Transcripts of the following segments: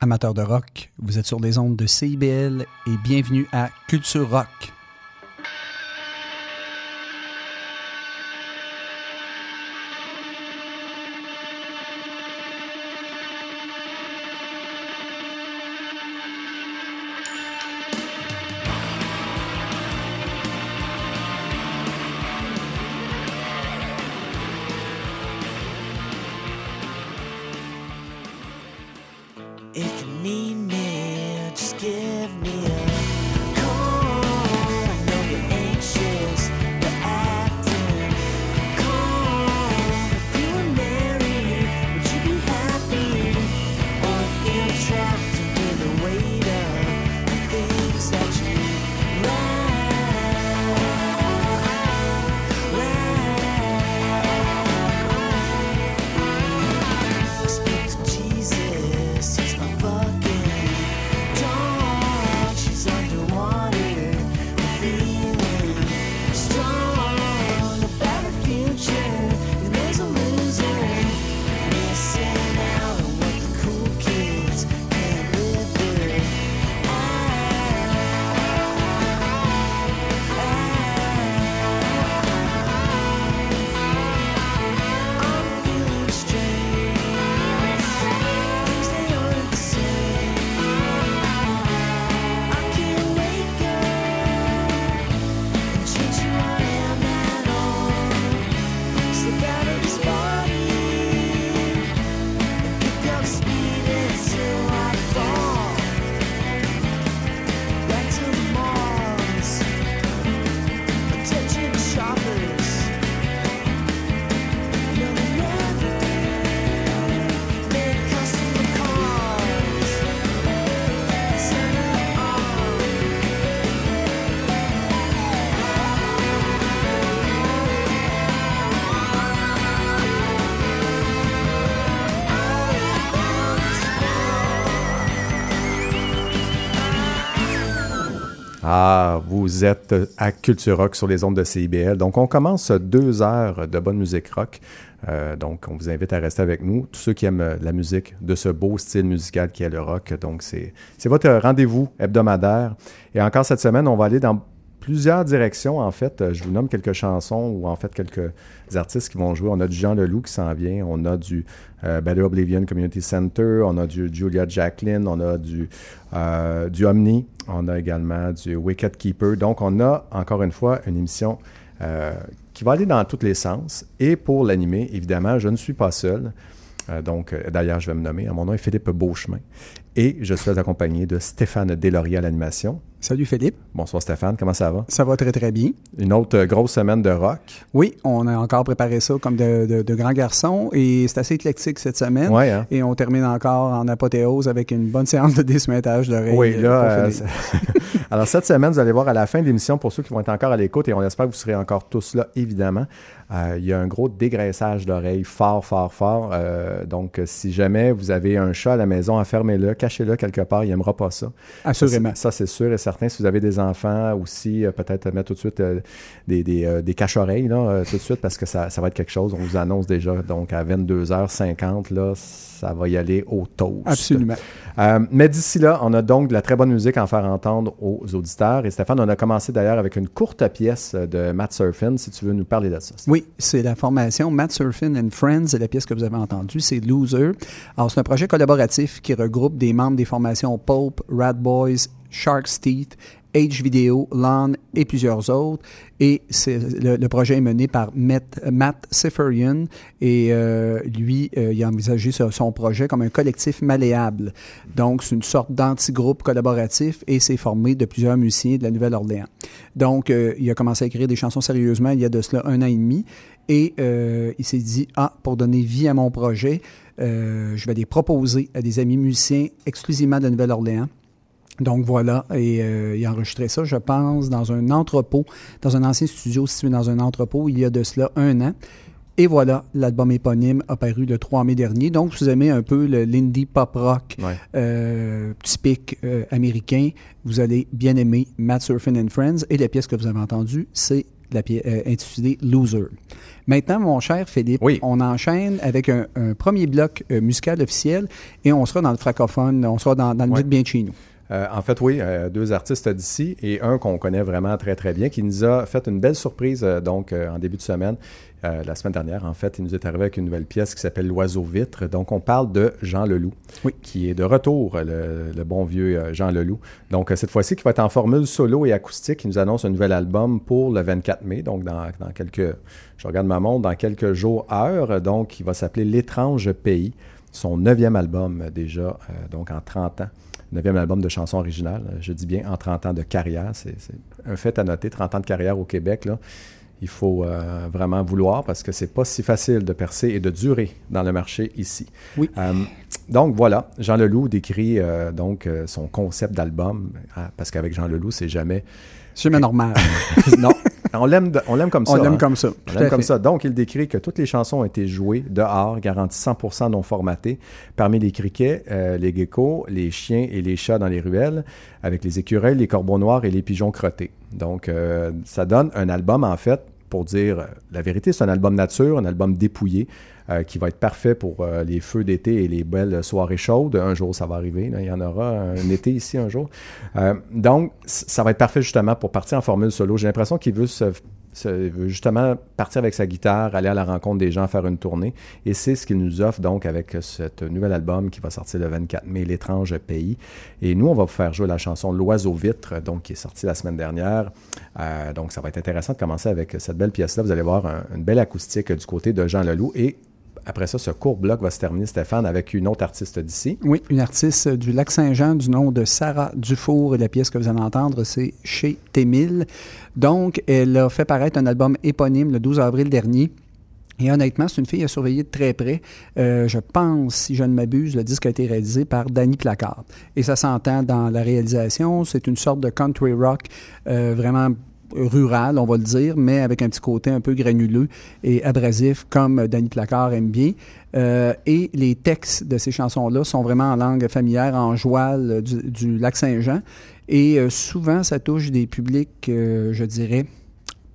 Amateurs de rock, vous êtes sur les ondes de CIBL et bienvenue à Culture Rock. Vous êtes à Culture Rock sur les ondes de CIBL. Donc, on commence deux heures de bonne musique rock. Euh, donc, on vous invite à rester avec nous. Tous ceux qui aiment la musique de ce beau style musical qui est le rock. Donc, c'est votre rendez-vous hebdomadaire. Et encore cette semaine, on va aller dans plusieurs directions. En fait, Euh, je vous nomme quelques chansons ou en fait quelques artistes qui vont jouer. On a du Jean Leloup qui s'en vient. On a du euh, Better Oblivion Community Center. On a du Julia Jacqueline. On a du, euh, Omni. On a également du Wicked Keeper. Donc, on a encore une fois une émission euh, qui va aller dans tous les sens. Et pour l'animer, évidemment, je ne suis pas seul. Donc, d'ailleurs, je vais me nommer. Mon nom est Philippe Beauchemin. Et je suis accompagné de Stéphane Deslauriers à l'animation. Salut Philippe, Bonsoir Stéphane, comment ça va? ça va très très bien. Une autre euh, grosse semaine de rock. Oui, on a encore préparé ça comme de, de- de grands garçons et c'est assez éclectique cette semaine. Ouais, hein? Et on termine encore en apothéose avec une bonne séance de décemêtage d'oreilles. Oui, là. euh, Alors, cette semaine, vous allez voir à la fin de l'émission, pour ceux qui vont être encore à l'écoute, et on espère que vous serez encore tous là, évidemment, euh, il y a un gros dégraissage d'oreilles fort, fort, fort. Euh, donc, si jamais vous avez un chat à la maison, enfermez-le, cachez-le quelque part, il n'aimera pas ça. Assurément. Ça, c'est sûr et certain. Si vous avez des enfants aussi, euh, peut-être mettre tout de suite euh, des, des, euh, des cache-oreilles, là, tout de suite, parce que ça, ça va être quelque chose. On vous annonce déjà. Donc, à 22h50, là, ça va y aller au toast. Absolument. Euh, mais d'ici là, on a donc de la très bonne musique à en faire entendre aux auditeurs. Et Stéphane, on a commencé d'ailleurs avec une courte pièce de Matt Surfin, si tu veux nous parler de ça. Oui, c'est la formation Matt Surfin and Friends et la pièce que vous avez entendue, c'est Loser. Alors, c'est un projet collaboratif qui regroupe des membres des formations Pulp, Rat Boys, Shark's Teeth, H Video, LAN et plusieurs autres. Et le, projet est mené par Matt, Matt Seferian et euh, lui, euh, il a envisagé son projet comme un collectif malléable. Donc, c'est une sorte d'anti-groupe collaboratif et c'est formé de plusieurs musiciens de la Nouvelle-Orléans. Donc, euh, il a commencé à écrire des chansons sérieusement il y a de cela un an et demi et il s'est dit, ah, pour donner vie à mon projet, je vais les proposer à des amis musiciens exclusivement de la Nouvelle-Orléans. Donc voilà, et euh, il a enregistré ça, je pense, dans un entrepôt, dans un ancien studio situé dans un entrepôt, il y a de cela un an. Et voilà, l'album éponyme a paru le 3 mai dernier. Donc, si vous aimez un peu le l'indie pop rock Ouais. euh, typique euh, américain, vous allez bien aimer Matt Surfin and Friends. Et la pièce que vous avez entendue, c'est la pièce euh, intitulée Loser. Maintenant, mon cher Philippe, Oui. on enchaîne avec un, un premier bloc musical officiel et on sera dans le francophone, on sera dans, dans le Ouais. bien de chez nous. Euh, en fait, oui, euh, deux artistes d'ici et un qu'on connaît vraiment très, très bien, qui nous a fait une belle surprise euh, donc en début de semaine. La semaine dernière, en fait, il nous est arrivé avec une nouvelle pièce qui s'appelle L'Oiseau Vitre. Donc, on parle de Jean Leloup, Oui. qui est de retour, le, le bon vieux Jean Leloup. Donc, cette fois-ci, qui va être en formule solo et acoustique. Il nous annonce un nouvel album pour le 24 mai, donc dans, dans quelques, je regarde ma montre, dans quelques jours, heures. Donc, il va s'appeler L'étrange pays, son neuvième album déjà, donc en 30 ans neuvième album de chansons originales. Euh, Je dis bien en 30 ans de carrière. C'est un fait à noter. 30 ans de carrière au Québec, là, il faut euh, vraiment vouloir parce que c'est pas si facile de percer et de durer dans le marché ici. Oui. Euh, donc voilà, Jean Leloup décrit euh, donc son concept d'album Ah, parce qu'avec Jean Leloup, c'est jamais C'est jamais normal. non, on l'aime comme ça. on l'aime hein. comme ça. On l'aime comme fait. ça. Donc, il décrit que toutes les chansons ont été jouées dehors, garantie 100% non formatées, parmi les criquets, euh, les geckos, les chiens et les chats dans les ruelles, avec les écureuils, les corbeaux noirs et les pigeons crottés. Donc, euh, ça donne un album, en fait, pour dire la vérité, c'est un album nature, un album dépouillé, euh, qui va être parfait pour euh, les feux d'été et les belles soirées chaudes. Un jour, ça va arriver. là. Il y en aura un été ici un jour. Euh, donc, ça va être parfait justement pour partir en formule solo. J'ai l'impression qu'il veut se justement partir avec sa guitare, aller à la rencontre des gens, faire une tournée. Et c'est ce qu'il nous offre donc avec ce nouvel album qui va sortir le 24 mai, L'étrange pays. Et nous, on va vous faire jouer la chanson L'oiseau vitre, donc qui est sortie la semaine dernière. Euh, donc, ça va être intéressant de commencer avec cette belle pièce-là. Vous allez voir un- une belle acoustique du côté de Jean Leloup. Et après ça, ce court bloc va se terminer, Stéphane, avec une autre artiste d'ici. Oui, une artiste du lac Saint-Jean du nom de Sarah Dufour. Et la pièce que vous allez entendre, c'est Chez Témil. Donc, elle a fait paraître un album éponyme le 12 avril dernier. Et honnêtement, c'est une fille à surveiller de très près. Euh, je pense, si je ne m'abuse, le disque a été réalisé par Danny Placard. Et ça s'entend dans la réalisation. C'est une sorte de country rock euh, vraiment rural, on va le dire, mais avec un petit côté un peu granuleux et abrasif, comme Danny Placard aime bien. Euh, et les textes de ces chansons-là sont vraiment en langue familière, en joual du, du lac Saint-Jean. Et euh, souvent, ça touche des publics, euh, je dirais,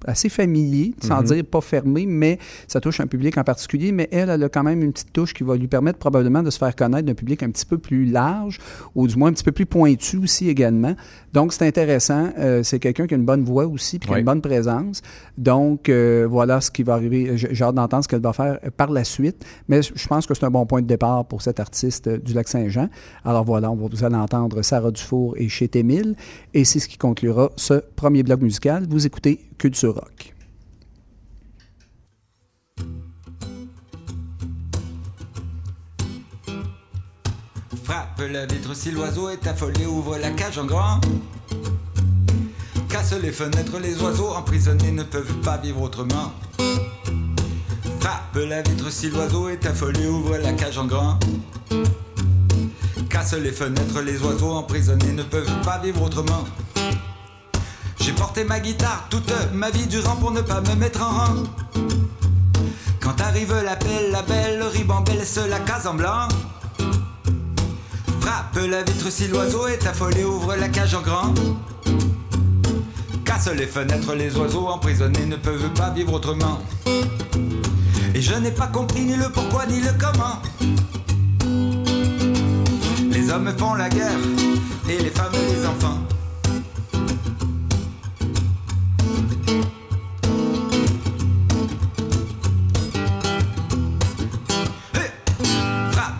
assez familiers, sans Mhm. dire pas fermés, mais ça touche un public en particulier. Mais elle, elle a quand même une petite touche qui va lui permettre probablement de se faire connaître d'un public un petit peu plus large, ou du moins un petit peu plus pointu aussi également. Donc, c'est intéressant. Euh, c'est quelqu'un qui a une bonne voix aussi, puis qui a une bonne présence. Donc, euh, voilà ce qui va arriver. J'ai hâte d'entendre ce qu'elle va faire par la suite. Mais je pense que c'est un bon point de départ pour cet artiste euh, du Lac-Saint-Jean. Alors voilà, on va vous allez entendre Sarah Dufour et Chez Témil. Et c'est ce qui conclura ce premier bloc musical. Vous écoutez Culture Frappe la vitre si l'oiseau est affolé, ouvre la cage en grand. Casse les fenêtres, les oiseaux emprisonnés ne peuvent pas vivre autrement. Frappe la vitre si l'oiseau est affolé, ouvre la cage en grand. Casse les fenêtres, les oiseaux emprisonnés ne peuvent pas vivre autrement. J'ai porté ma guitare toute ma vie durant pour ne pas me mettre en rang. Quand arrive l'appel, la belle ribambelle laisse la case en blanc. Frappe la vitre si l'oiseau est affolé, ouvre la cage en grand. Casse les fenêtres, les oiseaux emprisonnés ne peuvent pas vivre autrement. Et je n'ai pas compris ni le pourquoi ni le comment. Les hommes font la guerre et les femmes les enfants.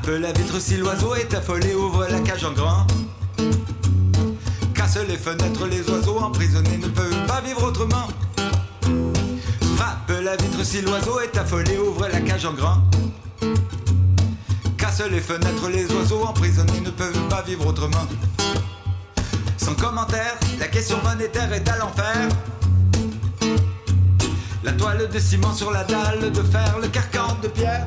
Frappe la vitre si l'oiseau est affolé, ouvre la cage en grand. Casse les fenêtres, les oiseaux emprisonnés ne peuvent pas vivre autrement. Frappe la vitre si l'oiseau est affolé, ouvre la cage en grand. Casse les fenêtres, les oiseaux emprisonnés ne peuvent pas vivre autrement. Sans commentaire, la question monétaire est à l'enfer. La toile de ciment sur la dalle de fer, le carcan de pierre.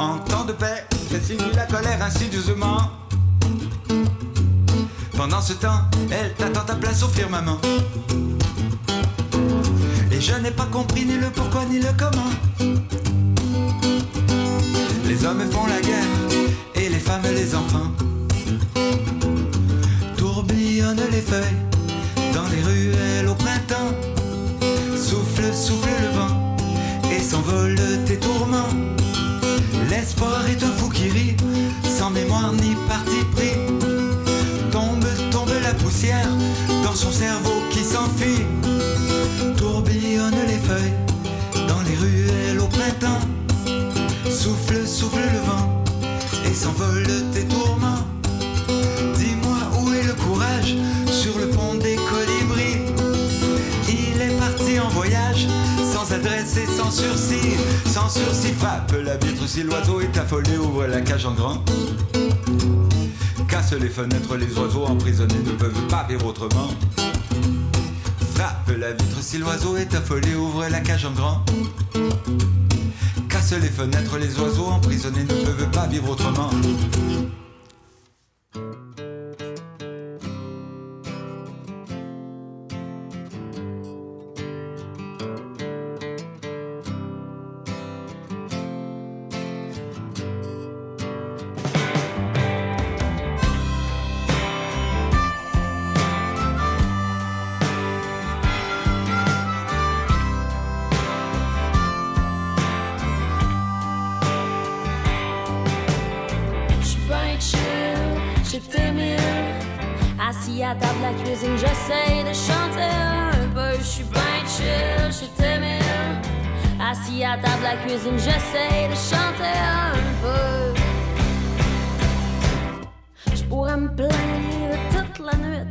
En temps de paix, elle finit la colère insidieusement. Pendant ce temps, elle t'attend ta place au firmament. Et je n'ai pas compris ni le pourquoi ni le comment. Les hommes font la guerre et les femmes les enfants. Tourbillonnent les feuilles dans les ruelles au printemps. Souffle, souffle le vent et s'envolent tes tourments. L'espoir est un fou qui rit, sans mémoire ni parti pris. Tombe, tombe la poussière dans son cerveau qui s'enfuit. Tourbillonne les feuilles dans les ruelles au printemps. Souffle, souffle le vent sans sursis. Sans sursis, frappe la vitre si l'oiseau est affolé, ouvre la cage en grand. Casse les fenêtres, les oiseaux emprisonnés ne peuvent pas vivre autrement. Frappe la vitre si l'oiseau est affolé, ouvre la cage en grand. Casse les fenêtres, les oiseaux emprisonnés ne peuvent pas vivre autrement. Assis à table la cuisine, j'essaye de chanter un peu. J'suis ben chill, j'étais mille. Assis à table la cuisine, j'essaye de chanter un peu. J'pourrais me plaindre toute la nuit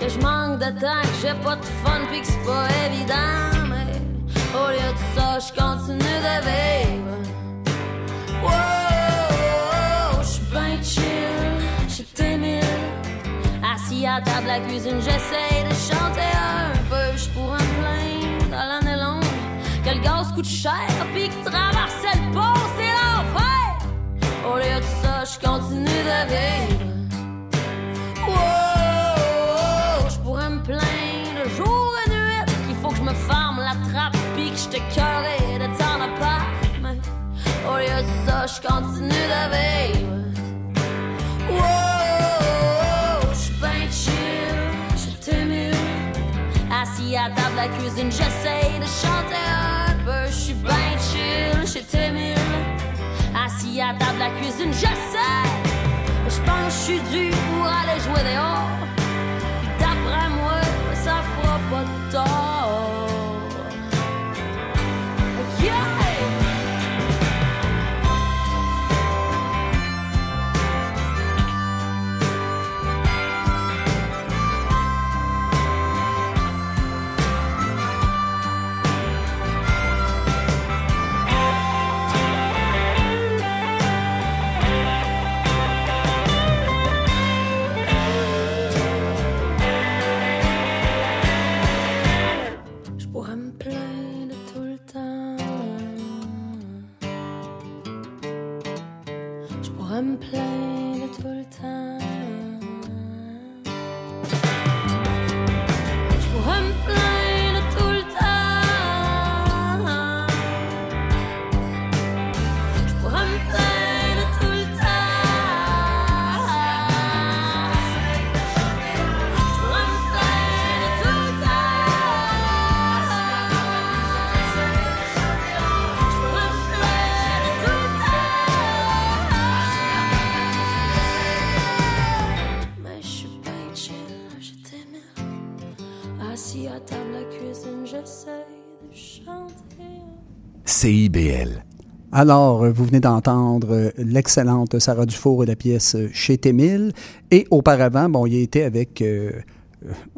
que je manque de temps, que j'ai pas de fun, pis que c'est pas évident. Mais au lieu de ça, je continue de vivre. Wow, À table à cuisine, j'essaye de chanter un peu. J'pourrais me plaindre à l'année longue que le gaz coûte cher, pis que traverser le pont, c'est l'enfer. Au lieu de ça, j'continue de vivre. Wow, j'pourrais me plaindre jour et nuit qu'il faut que je me ferme la trappe, pis que j'te curé de temps à part. Mais au lieu de ça, j'continue de vivre. À cuisine, j'essaye de chanter un peu. J'suis ben chill, j'étais mille. Assis à table à cuisine, j'essaie. J'pense j'suis dû pour aller jouer dehors. Puis d'après moi, ça fera pas de tort. CIBL. Alors, euh, vous venez d'entendre euh, l'excellente Sarah Dufour et la pièce euh, Chez Témil. Et auparavant, bon, il était avec euh,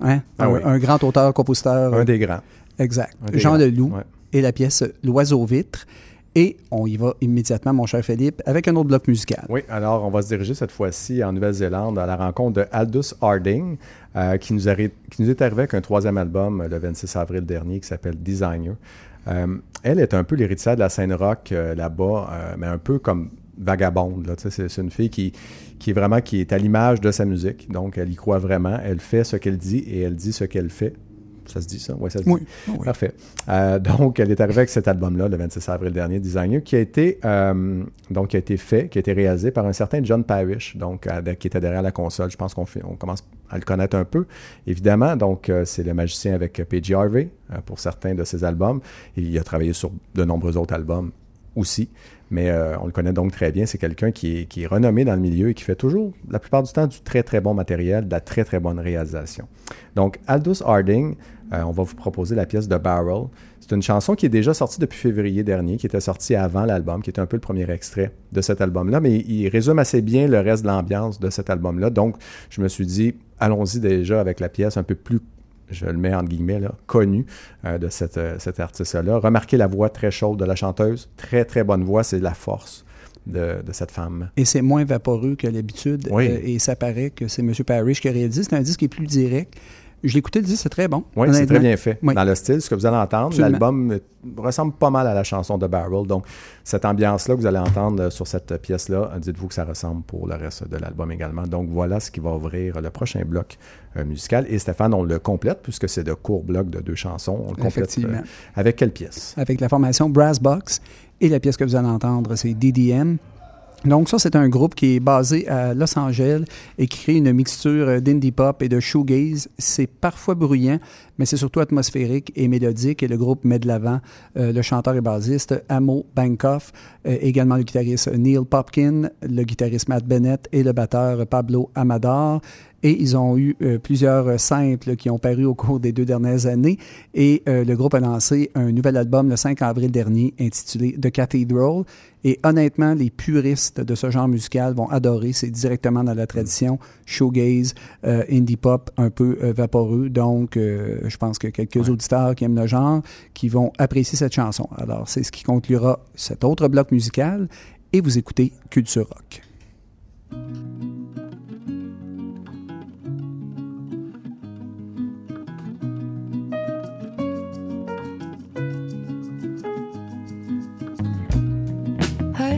hein, Ah un, oui. un grand auteur, compositeur. Un des grands. Exact. des Jean grands. Leloup Ouais. et la pièce L'Oiseau Vitre. Et on y va immédiatement, mon cher Philippe, avec un autre bloc musical. Oui, alors on va se diriger cette fois-ci en Nouvelle-Zélande à la rencontre de Aldous Harding, euh, qui, nous arri- qui nous est arrivé avec un troisième album le 26 avril dernier qui s'appelle Designer. Euh, elle est un peu l'héritière de la scène rock euh, là-bas, euh, mais un peu comme vagabonde. c'est une fille qui, qui est vraiment qui est à l'image de sa musique. Donc, elle y croit vraiment. Elle fait ce qu'elle dit et elle dit ce qu'elle fait. Ça se dit ça? Oui, ça se dit. Oui. oui. Parfait. Euh, donc, elle est arrivée avec cet album-là, le 26 avril dernier, Designer, qui a été euh, donc qui a été fait, qui a été réalisé par un certain John Parrish, donc à- qui était derrière la console. Je pense qu'on on commence à le connaître un peu, évidemment. Donc, euh, c'est le magicien avec P.J. Harvey euh, pour certains de ses albums. Et il a travaillé sur de nombreux autres albums aussi. Mais euh, on le connaît donc très bien. C'est quelqu'un qui qui est renommé dans le milieu et qui fait toujours, la plupart du temps, du très très bon matériel, de la très très bonne réalisation. Donc, Aldous Harding, euh, on va vous proposer la pièce de Barrel. C'est une chanson qui est déjà sortie depuis février dernier, qui était sortie avant l'album, qui était un peu le premier extrait de cet album-là, mais il résume assez bien le reste de l'ambiance de cet album-là. Donc, je me suis dit, allons-y déjà avec la pièce un peu plus je le mets entre guillemets, là, connu euh, de cette, euh, cet artiste-là. Remarquez la voix très chaude de la chanteuse. Très, très bonne voix. C'est la force de, de cette femme. Et c'est moins vaporeux que l'habitude. Oui. Euh, et ça paraît que c'est M. Parrish qui a réalisé. C'est un disque qui est plus direct. Je l'ai écouté, le disque, c'est très bon. Oui, c'est très bien fait. Oui. Dans le style, ce que vous allez entendre, l'album euh, ressemble pas mal à la chanson de Barrel. Donc, cette ambiance-là que vous allez entendre euh, sur cette pièce-là, euh, dites-vous que ça ressemble pour le reste de l'album également. Donc, voilà ce qui va ouvrir le prochain bloc euh, musical. Et Stéphane, on le complète, puisque c'est de courts blocs de deux chansons. On le complète euh, avec quelle pièce? avec la formation Brass Box. Et la pièce que vous allez entendre, c'est DDM. Donc ça, c'est un groupe qui est basé à Los Angeles et qui crée une mixture euh, d'indie pop et de shoegaze. C'est parfois bruyant, mais c'est surtout atmosphérique et mélodique. Et le groupe met de l'avant euh, le chanteur et bassiste Amo Bankoff, euh, également le guitariste Neil Popkin, le guitariste Matt Bennett et le batteur Pablo Amador. Et ils ont eu euh, plusieurs simples qui ont paru au cours des deux dernières années. Et euh, le groupe a lancé un nouvel album le 5 avril dernier intitulé The Cathedral. Et honnêtement, les puristes de ce genre musical vont adorer. C'est directement dans la tradition shoegaze, euh, indie pop un peu vaporeux. Donc, je pense que quelques Ouais. auditeurs qui aiment le genre qui vont apprécier cette chanson. Alors, c'est ce qui conclura cet autre bloc musical. Et vous écoutez Culture Rock.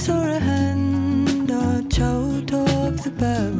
saw a hand dodge out of the barrel.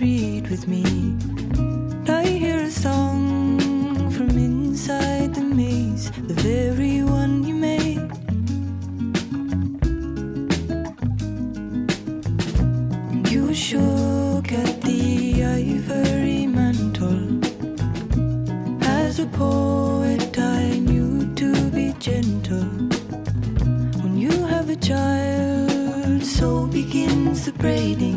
Read with me. I hear a song from inside the maze, the very one you made. You shook at the ivory mantle. As a poet, I knew to be gentle. When you have a child, so begins the braiding,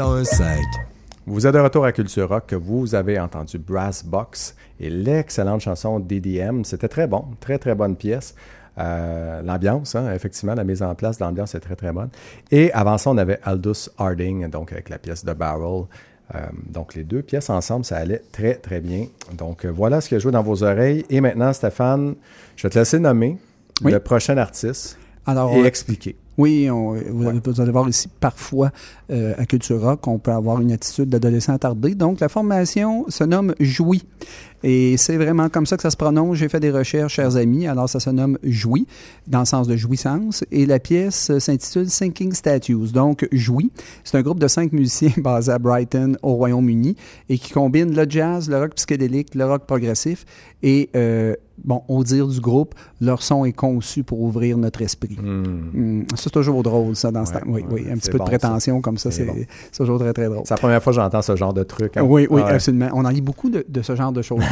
101.5. Vous êtes de retour à Culture Rock. Vous avez entendu Brass Box et l'excellente chanson DDM. C'était très bon, très très bonne pièce. Euh, l'ambiance, hein, effectivement, la mise en place de l'ambiance est très très bonne. Et avant ça, on avait Aldous Harding, donc avec la pièce de Barrel. Euh, donc les deux pièces ensemble, ça allait très très bien. Donc euh, voilà ce que je joue dans vos oreilles. Et maintenant, Stéphane, je vais te laisser nommer Oui. le prochain artiste Alors, et euh, expliquer. Oui, on- vous, allez, vous allez voir ici, parfois, euh, à Culture Rock, on peut avoir une attitude d'adolescent attardé. Donc, la formation se nomme Jouy. Et c'est vraiment comme ça que ça se prononce. J'ai fait des recherches, chers amis. Alors, ça se nomme Jouy, dans le sens de jouissance. Et la pièce euh, s'intitule Sinking Statues. Donc, Jouy, c'est un groupe de cinq musiciens basé à Brighton, au Royaume-Uni, et qui combine le jazz, le rock psychédélique, le rock progressif. Et, euh, bon, au dire du groupe, leur son est conçu pour ouvrir notre esprit. Hmm. Hmm, c'est toujours drôle, ça, dans ce temps. Oui, oui, un petit peu bon, de prétention comme ça, C'est bon. toujours très, très drôle. C'est la première fois que j'entends ce genre de truc. hein. Oui, oui, Ouais. absolument. On en lit beaucoup de, de ce genre de choses-là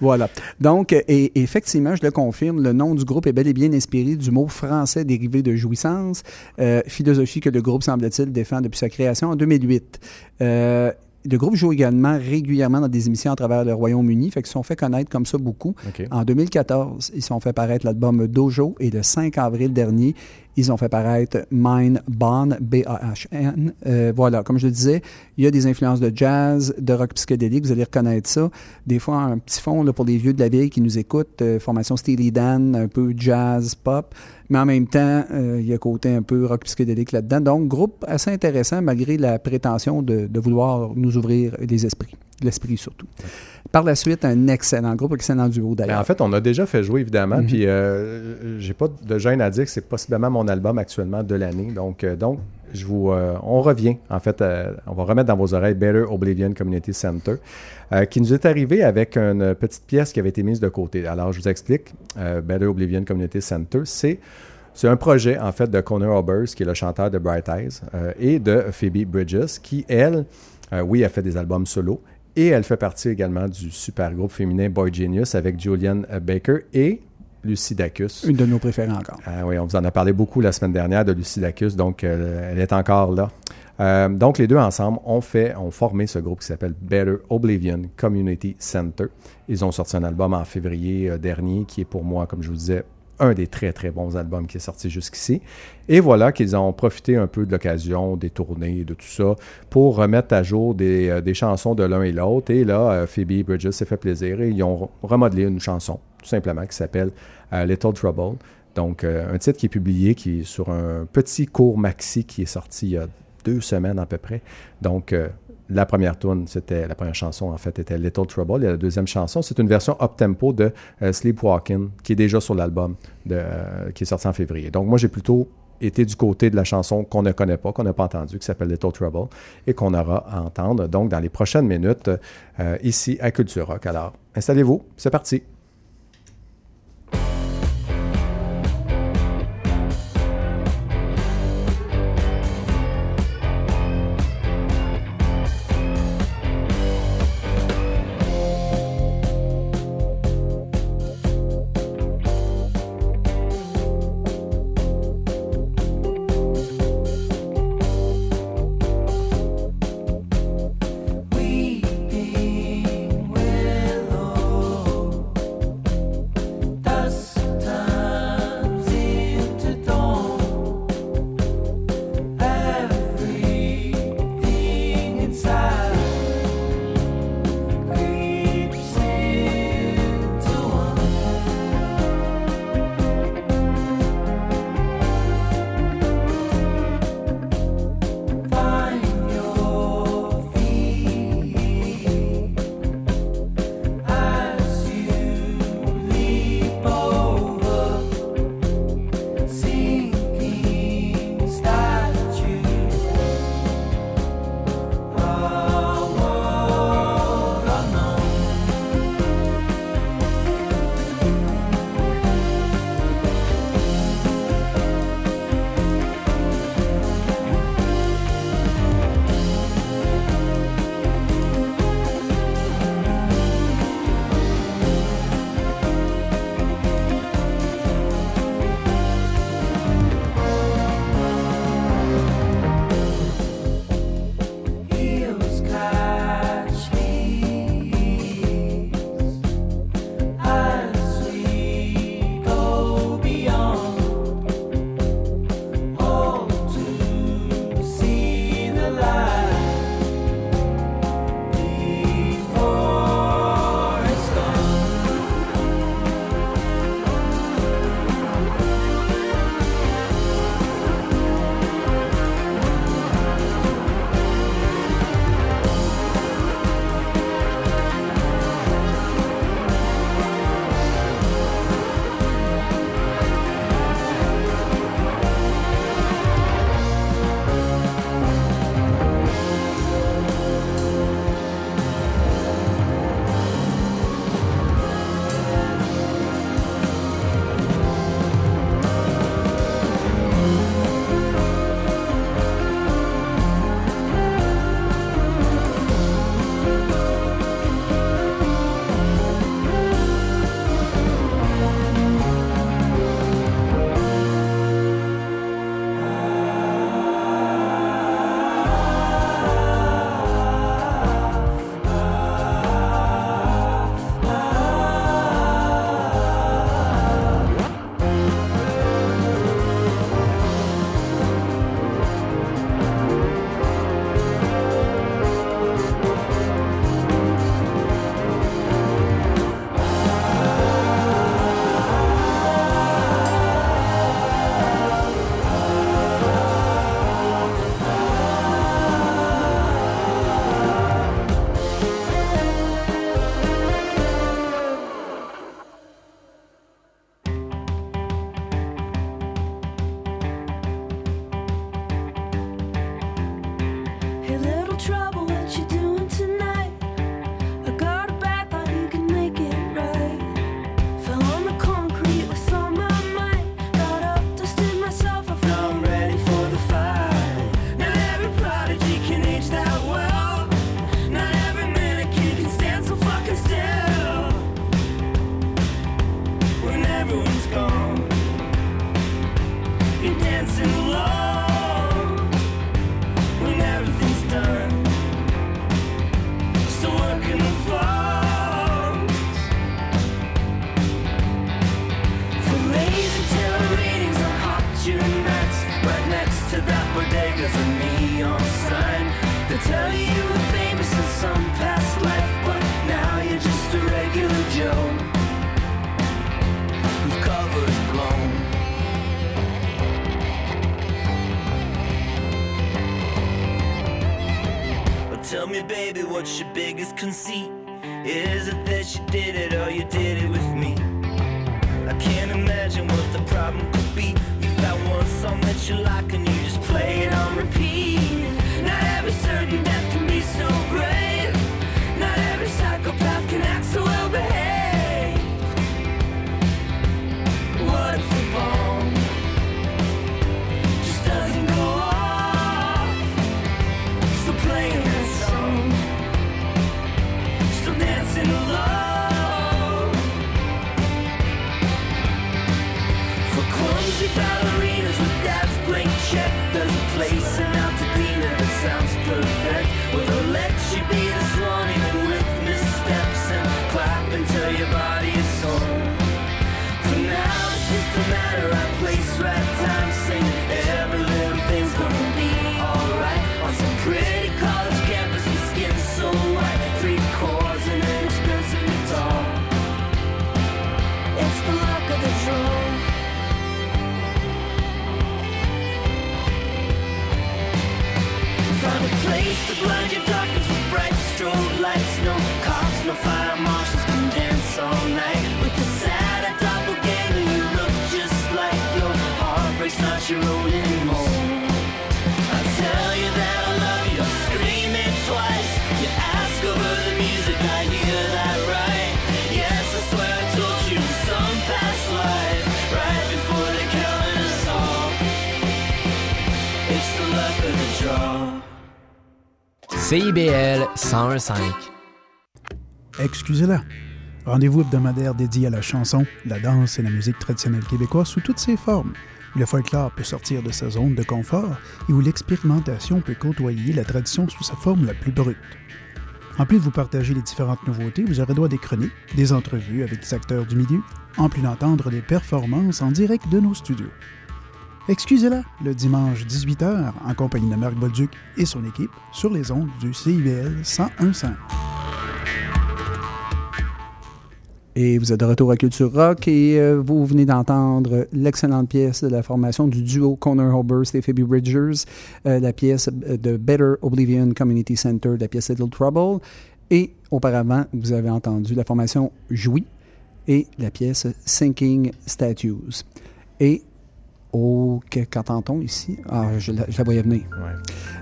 voilà. Donc, et, effectivement, je le confirme, le nom du groupe est bel et bien inspiré du mot français dérivé de jouissance, euh, philosophie que le groupe, semble-t-il, défend depuis sa création en 2008. Euh, le groupe joue également régulièrement dans des émissions à travers le Royaume-Uni, fait qu'ils se sont fait connaître comme ça beaucoup. En 2014, ils ont fait paraître l'album Dojo et le 5 avril dernier, ils ont fait paraître Mine Bond, B-A-H-N. Euh, voilà, comme je le disais, il y a des influences de jazz, de rock psychédélique, vous allez reconnaître ça. Des fois, un petit fond là, pour les vieux de la vieille qui nous écoutent, euh, formation Steely Dan, un peu jazz, pop, mais en même temps, euh, il y a côté un peu rock psychédélique là-dedans. Donc, groupe assez intéressant malgré la prétention de, de vouloir nous ouvrir les esprits, l'esprit surtout. Par la suite, un excellent groupe, excellent duo Mais d'ailleurs. en fait, on a déjà fait jouer, évidemment, Mhm. puis euh, j'ai pas de gêne à dire que c'est possiblement mon album actuellement de l'année. Donc, euh, donc euh, on revient, en fait, euh, on va remettre dans vos oreilles Better Oblivion Community Center, euh, qui nous est arrivé avec une petite pièce qui avait été mise de côté. Alors, je vous explique. Better Oblivion Community Center, c'est c'est un projet, en fait, de Connor Oberst, qui est le chanteur de Bright Eyes, et de Phoebe Bridges, qui, elle, oui, a fait des albums solo, et elle fait partie également du super groupe féminin Boy Genius avec Julian Baker et Lucy Dacus. Une de nos préférées encore. Ah oui, on vous en a parlé beaucoup la semaine dernière de Lucy Dacus, donc euh, elle est encore là. Euh, donc les deux ensemble ont fait, ont formé ce groupe qui s'appelle Better Oblivion Community Center. Ils ont sorti un album en février euh, dernier qui est pour moi, comme je vous disais, un des très très bons albums qui est sorti jusqu'ici. Et voilà qu'ils ont profité un peu de l'occasion, des tournées, de tout ça, pour remettre à jour des, euh, des chansons de l'un et l'autre. Et là, Phoebe Bridges s'est fait plaisir et ils ont remodelé une chanson, tout simplement, qui s'appelle Little Trouble. Donc, euh, un titre qui est publié, qui sur un petit court maxi qui est sorti il y a deux semaines à peu près. Donc, euh, la première tune, c'était la première chanson en fait était Little Trouble et la deuxième chanson, c'est une version up tempo de euh, Sleepwalking qui est déjà sur l'album euh, qui est sorti en février. Donc moi j'ai plutôt été du côté de la chanson qu'on ne connaît pas, qu'on n'a pas entendue, qui s'appelle Little Trouble et qu'on aura à entendre donc dans les prochaines minutes ici à Culture Rock. Alors installez-vous, c'est parti. Baby, what's your biggest conceit? Is it that you did it or you did it with me? I can't imagine what the problem could be. You found one song that you like and you just play it on repeat. Not every certain death can be so place and out to dinner sounds perfect. We'll let you be CIBL 1015. Excusez-la. Rendez-vous hebdomadaire dédié à la chanson, la danse et la musique traditionnelle québécoise sous toutes ses formes. Le folklore peut sortir de sa zone de confort et où l'expérimentation peut côtoyer la tradition sous sa forme la plus brute. En plus de vous partager les différentes nouveautés, vous aurez droit à des chroniques, des entrevues avec des acteurs du milieu, en plus d'entendre des performances en direct de nos studios. Excusez-la, le dimanche 18h, en compagnie de Marc Bolduc et son équipe, sur les ondes du CIBL 1015. Et vous êtes de retour à Culture Rock et euh, vous venez d'entendre l'excellente pièce de la formation du duo Connor Hobers et Phoebe Bridgers, euh, la pièce de Better Oblivion Community Center, la pièce Little Trouble. Et auparavant, vous avez entendu la formation Jouy et la pièce Sinking Statues. Et oh, que- qu'entend-on ici? Ah, je la, je la voyais venir. Ouais.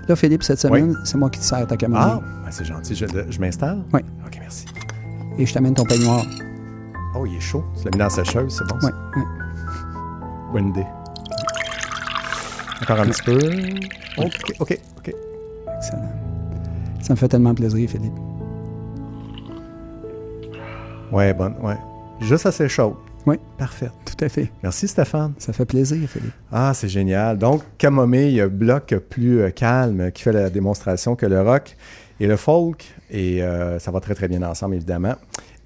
Là, Philippe, cette semaine, c'est moi qui te sers ta caméra. Ah, ben, c'est gentil. Je, je m'installe? Oui. OK, merci. Et je t'amène ton peignoir. Oh, il est chaud. Tu l'as mis dans la sécheuse, c'est bon. Oui. Bonne idée. Encore un petit peu. OK, OK, OK. Excellent. Ça me fait tellement plaisir, Philippe. Ouais, bonne, ouais. Juste assez chaud. Oui, Parfait. tout à fait. Merci, Stéphane. Ça fait plaisir, Philippe. Ah, c'est génial. Donc, Camomille, bloc plus euh, calme qui fait la démonstration que le rock et le folk, et euh, ça va très, très bien ensemble, évidemment.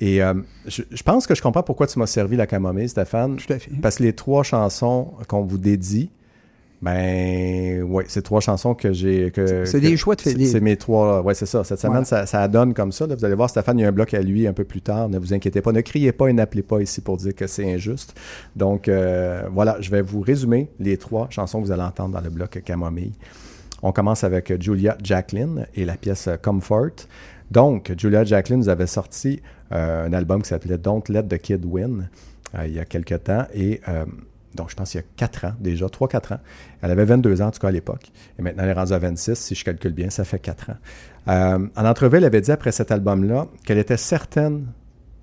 Et euh, je, je pense que je comprends pourquoi tu m'as servi la camomille, Stéphane. Tout à fait. Parce que les trois chansons qu'on vous dédie, ben, ouais, c'est trois chansons que j'ai. que- C'est des choix de Philippe. C'est mes trois. Ouais, c'est ça. Cette semaine, Voilà. ça, ça donne comme ça. là. Vous allez voir, Stéphane, il y a un bloc à lui un peu plus tard. Ne vous inquiétez pas. Ne criez pas et n'appelez pas ici pour dire que c'est injuste. Donc, euh, voilà, je vais vous résumer les trois chansons que vous allez entendre dans le bloc Camomille. On commence avec Julia Jacqueline et la pièce Comfort. Donc, Julia Jacqueline nous avait sorti euh, un album qui s'appelait Don't Let the Kid Win euh, il y a quelques temps. Et euh, donc, je pense qu'il y a 4 ans déjà, 3-4 ans. Elle avait 22 ans, en tout cas à l'époque. Et maintenant, elle est rendue à 26, si je calcule bien, ça fait 4 ans. En entrevue, elle avait dit après cet album-là qu'elle était certaine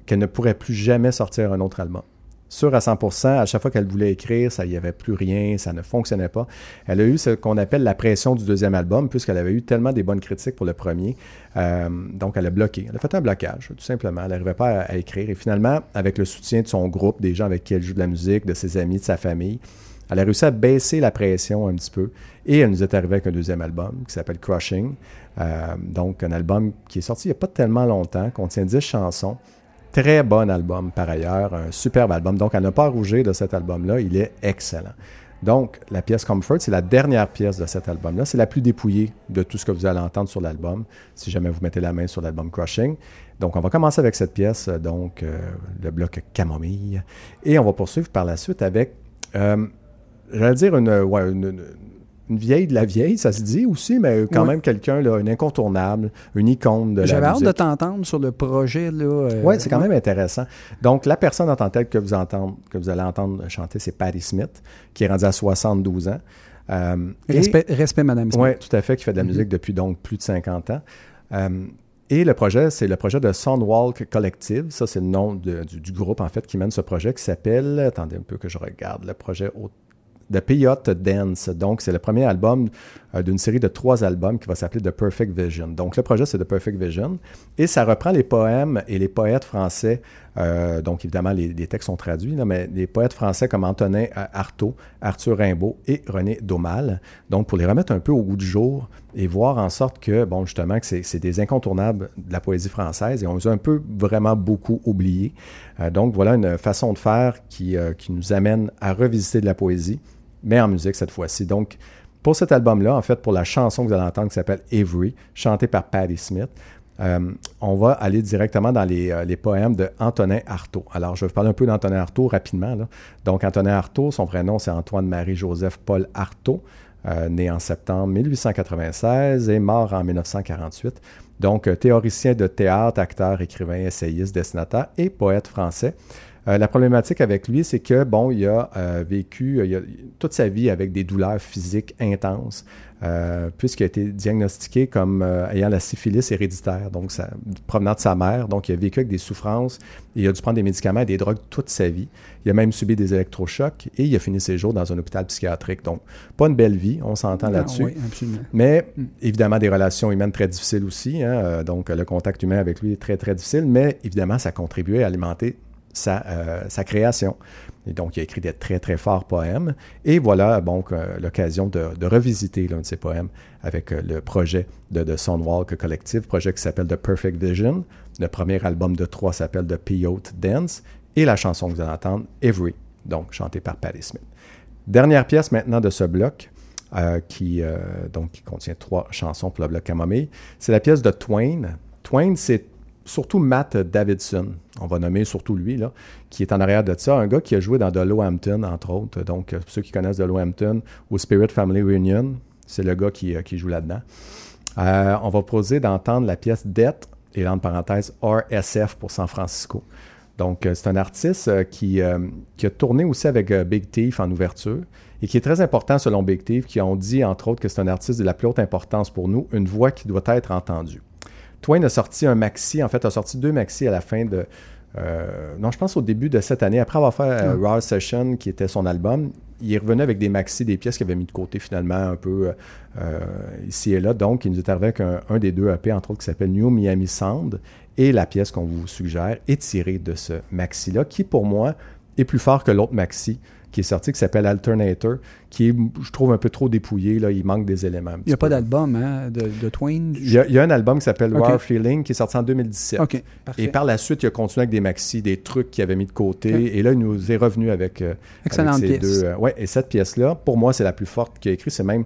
qu'elle ne pourrait plus jamais sortir un autre album. Sûr à 100%, à chaque fois qu'elle voulait écrire, ça n'y avait plus rien, ça ne fonctionnait pas. Elle a eu ce qu'on appelle la pression du deuxième album, puisqu'elle avait eu tellement des bonnes critiques pour le premier. Euh, donc, elle a bloqué. Elle a fait un blocage, tout simplement. Elle n'arrivait pas à, à écrire. Et finalement, avec le soutien de son groupe, des gens avec qui elle joue de la musique, de ses amis, de sa famille, elle a réussi à baisser la pression un petit peu. Et elle nous est arrivée avec un deuxième album qui s'appelle Crushing. Euh, donc, un album qui est sorti il n'y a pas tellement longtemps, contient 10 chansons. Très bon album par ailleurs, un superbe album. Donc, à ne pas rougir de cet album-là, il est excellent. Donc, la pièce Comfort, c'est la dernière pièce de cet album-là. C'est la plus dépouillée de tout ce que vous allez entendre sur l'album, si jamais vous mettez la main sur l'album Crushing. Donc, on va commencer avec cette pièce, euh, donc euh, le bloc Camomille. Et on va poursuivre par la suite avec, euh, j'allais dire, une, une vieille de la vieille, ça se dit aussi, mais quand même quelqu'un, là, un incontournable, une icône de la J'avais hâte de t'entendre sur le projet. là. euh, Oui, c'est quand même intéressant. Donc, la personne en tant que telle que vous, que vous allez entendre chanter, c'est Patti Smith, qui est rendue à 72 ans. Euh, et- Respect, respect, Madame Smith. Oui, tout à fait, qui fait de la musique depuis donc plus de 50 ans. Euh, et le projet, c'est le projet de Soundwalk Collective. Ça, c'est le nom de- du, du groupe, en fait, qui mène ce projet qui s'appelle, attendez un peu que je regarde, le projet au- The Peyote Dance. Donc, c'est le premier album euh, d'une série de trois albums qui va s'appeler The Perfect Vision. Donc, le projet, c'est The Perfect Vision. Et ça reprend les poèmes et les poètes français. euh, donc, évidemment, les, textes sont traduits, mais les poètes français comme Antonin euh, Artaud, Arthur Rimbaud et René Daumal. Donc, pour les remettre un peu au goût du jour et voir en sorte que, bon, justement, que c'est des incontournables de la poésie française et on les a un peu vraiment beaucoup oubliés. Donc, voilà une façon de faire qui, qui nous amène à revisiter de la poésie, mais en musique cette fois-ci. Donc, pour cet album-là, en fait, pour la chanson que vous allez entendre qui s'appelle Avery, chantée par Patti Smith, euh, on va aller directement dans les, euh, les poèmes de Antonin Artaud. Alors, je vais vous parler un peu d'Antonin Artaud rapidement. Donc, Antonin Artaud, son vrai nom, c'est Antoine-Marie-Joseph Paul Artaud, euh, né en septembre 1896 et mort en 1948. Donc, théoricien de théâtre, acteur, écrivain, essayiste, dessinateur et poète français. Euh, la problématique avec lui, c'est que, bon, il a euh, vécu euh, il a- toute sa vie avec des douleurs physiques intenses, euh, puisqu'il a été diagnostiqué comme ayant la syphilis héréditaire, donc ça, provenant de sa mère. Donc, il a vécu avec des souffrances, et il a dû prendre des médicaments et des drogues toute sa vie. Il a même subi des électrochocs et il a fini ses jours dans un hôpital psychiatrique. Donc, pas une belle vie, on s'entend là-dessus. oui, absolument. Mais évidemment, des relations humaines très difficiles aussi. hein, donc, le contact humain avec lui est très, très difficile. Mais évidemment, ça a contribué à alimenter sa, euh, sa création. Et donc, il a écrit des très, très forts poèmes. Et voilà, donc, euh, l'occasion de, revisiter l'un de ses poèmes avec euh, le projet de, Soundwalk Collective, projet qui s'appelle The Perfect Vision. Le premier album de trois s'appelle The Peyote Dance. Et la chanson que vous allez entendre, Every, donc chantée par Patti Smith. Dernière pièce maintenant de ce bloc, qui, donc, qui contient trois chansons pour le bloc Camomille. C'est la pièce de Twain. Twain, c'est surtout Matt Davidson, on va nommer surtout lui, là, qui est en arrière de ça, un gars qui a joué dans The Lowhampton, entre autres. Donc, euh, ceux qui connaissent The Lowhampton ou Spirit Family Reunion, c'est le gars qui, euh, joue là-dedans. Euh, on va proposer d'entendre la pièce Death et entre parenthèses RSF pour San Francisco. Donc, c'est un artiste qui, qui a tourné aussi avec Big Thief en ouverture et qui est très important selon Big Thief, qui ont dit entre autres que c'est un artiste de la plus haute importance pour nous, une voix qui doit être entendue. Twain a sorti un maxi, en fait, a sorti deux maxi à la fin de. euh, non, je pense au début de cette année, après avoir fait euh, Raw Session, qui était son album, il est revenu avec des maxi, des pièces qu'il avait mis de côté finalement un peu euh, ici et là. Donc, il nous est arrivé avec un, un des deux EP, entre autres, qui s'appelle New Miami Sound. Et la pièce qu'on vous suggère est tirée de ce maxi-là, qui pour moi est plus fort que l'autre maxi qui est sorti, qui s'appelle Alternator, qui est, je trouve, un peu trop dépouillé. Là. Il manque des éléments. Il n'y a pas d'album hein, de, de Twain. Il y, a, il y a un album qui s'appelle Ok. Raw Feeling qui est sorti en 2017. OK, parfait. Et par la suite, il a continué avec des maxi, des trucs qu'il avait mis de côté. Et là, il nous est revenu avec, euh, Excellente avec ces pièce. deux. euh, ouais, et cette pièce-là, pour moi, c'est la plus forte qu'il a écrit. C'est même,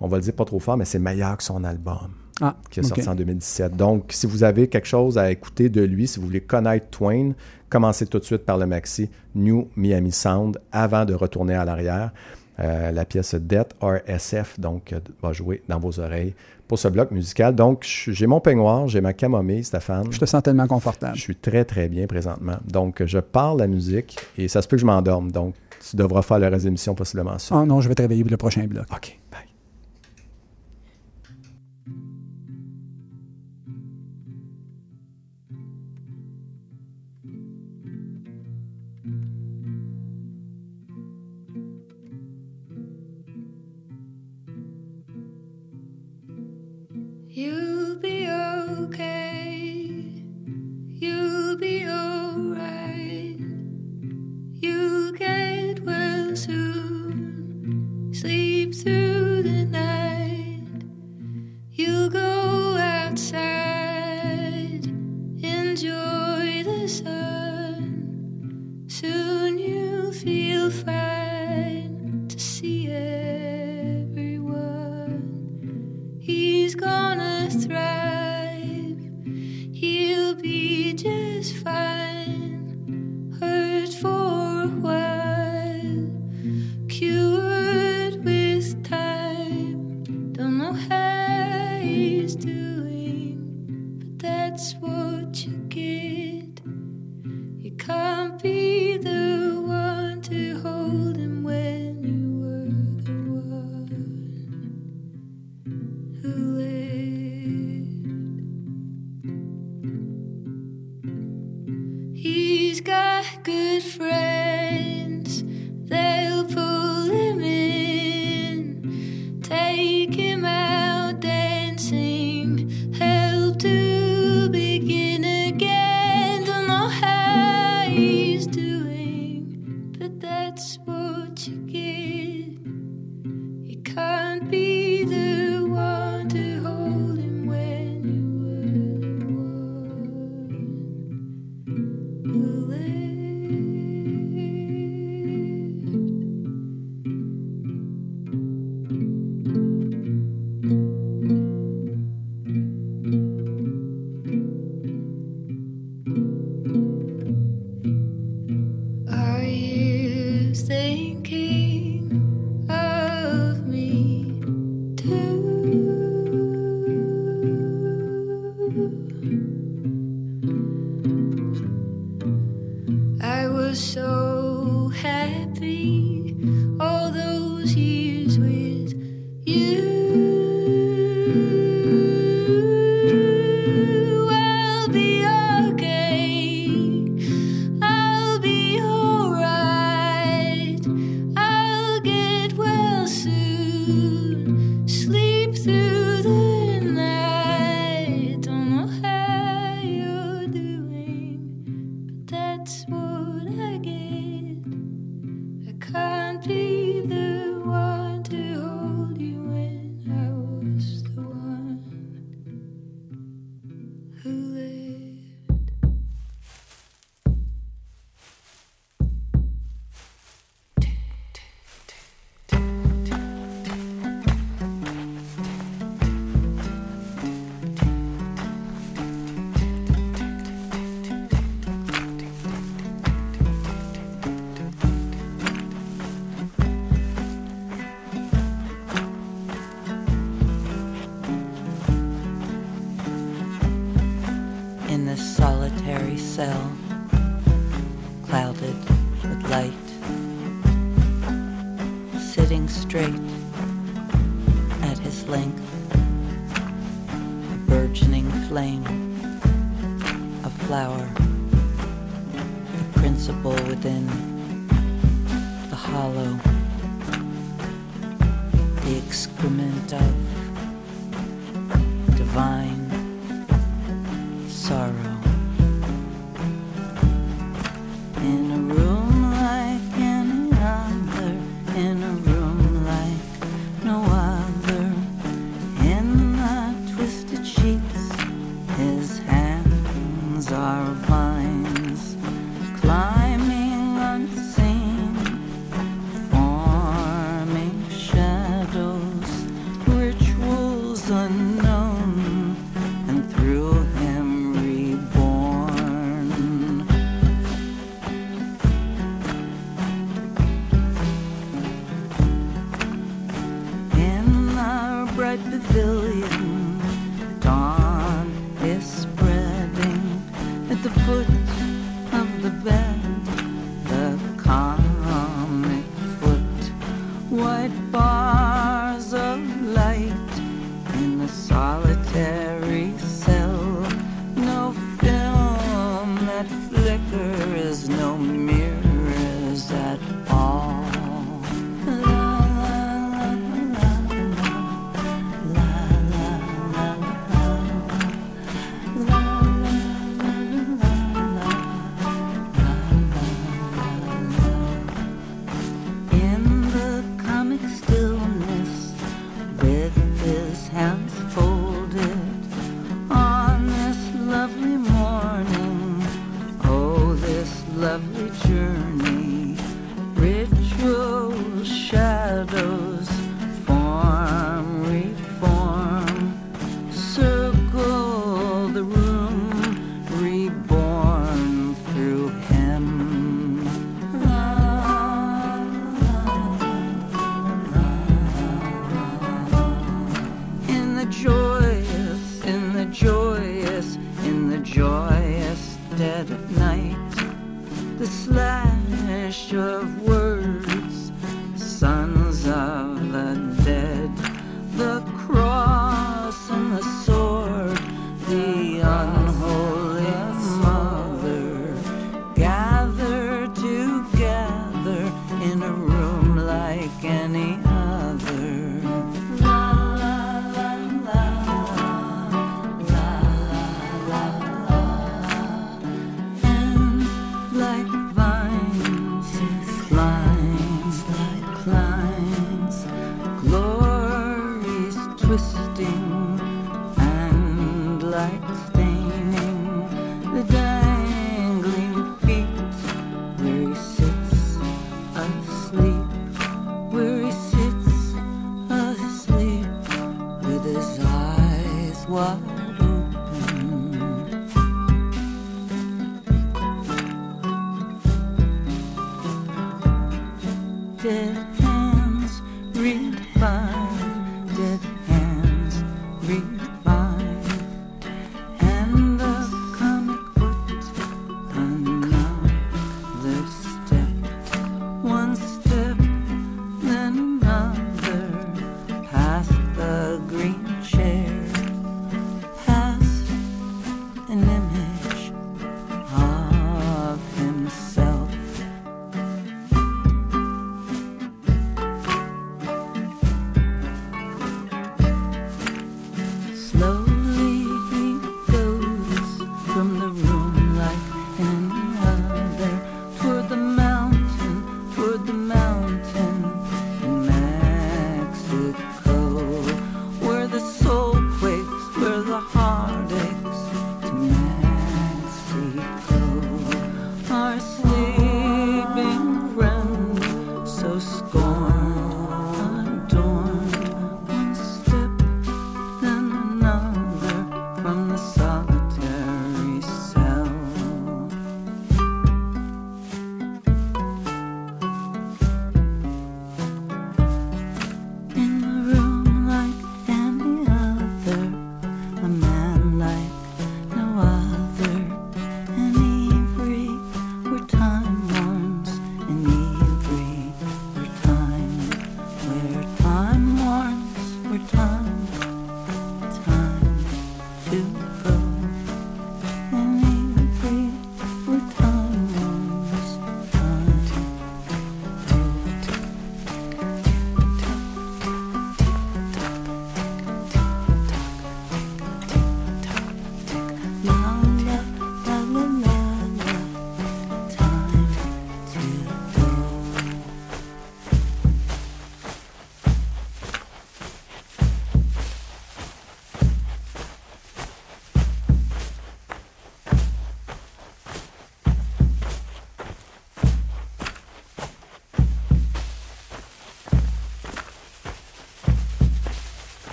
on va le dire pas trop fort, mais c'est meilleur que son album Ah, qui est sorti en 2017. Donc, si vous avez quelque chose à écouter de lui, si vous voulez connaître Twain, commencez tout de suite par le maxi New Miami Sound avant de retourner à l'arrière. Euh, la pièce Death RSF, donc, euh, va jouer dans vos oreilles pour ce bloc musical. Donc, j'ai mon peignoir, j'ai ma camomille, Stéphane. Je te sens tellement confortable. Je suis très, très bien présentement. Donc, je parle la musique et ça se peut que je m'endorme. Donc, tu devras faire la reste de l'émission possiblement ça. Ah non, je vais te réveiller pour le prochain bloc. OK, bye. Soon. Sleep through the night. You'll go outside. Enjoy the sun. Soon you'll feel fine to see everyone. He's gonna thrive. He'll be just fine.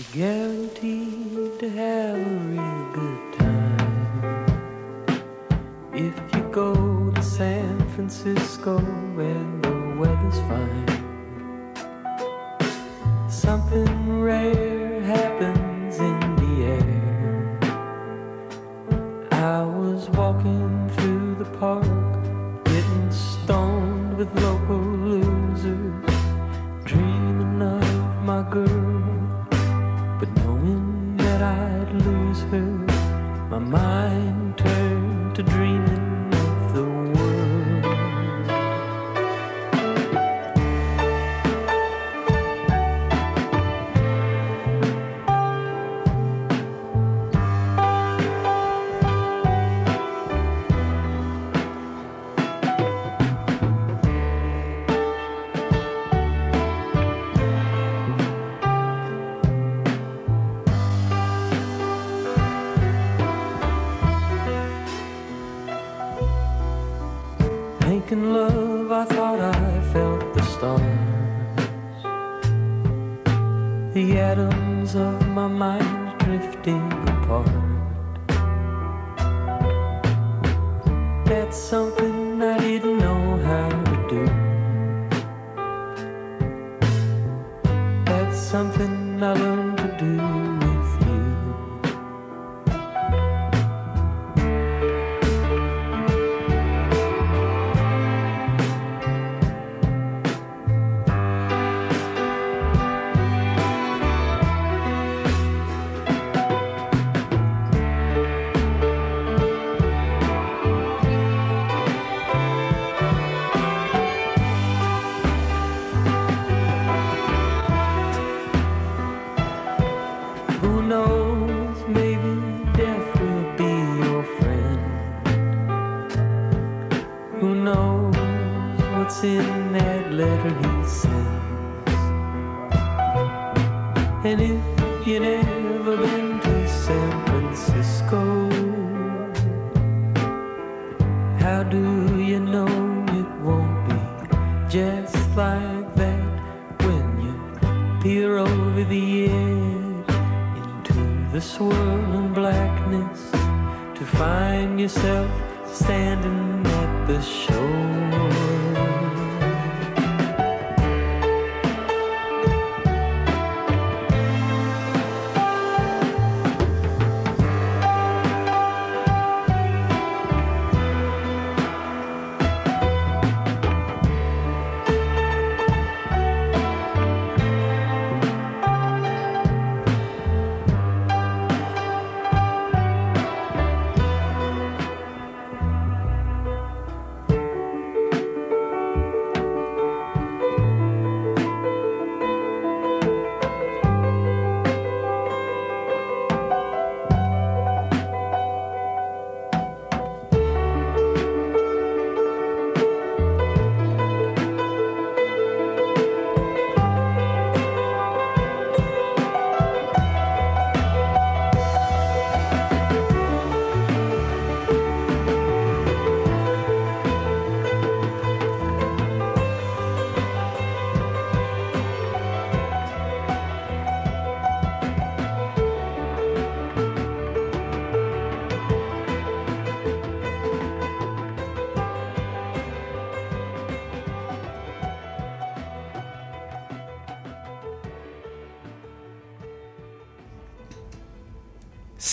You're guaranteed to have a real good time if you go to San Francisco when the weather's fine. Something rare happens in the air. I was walking through the park, getting stoned with locals.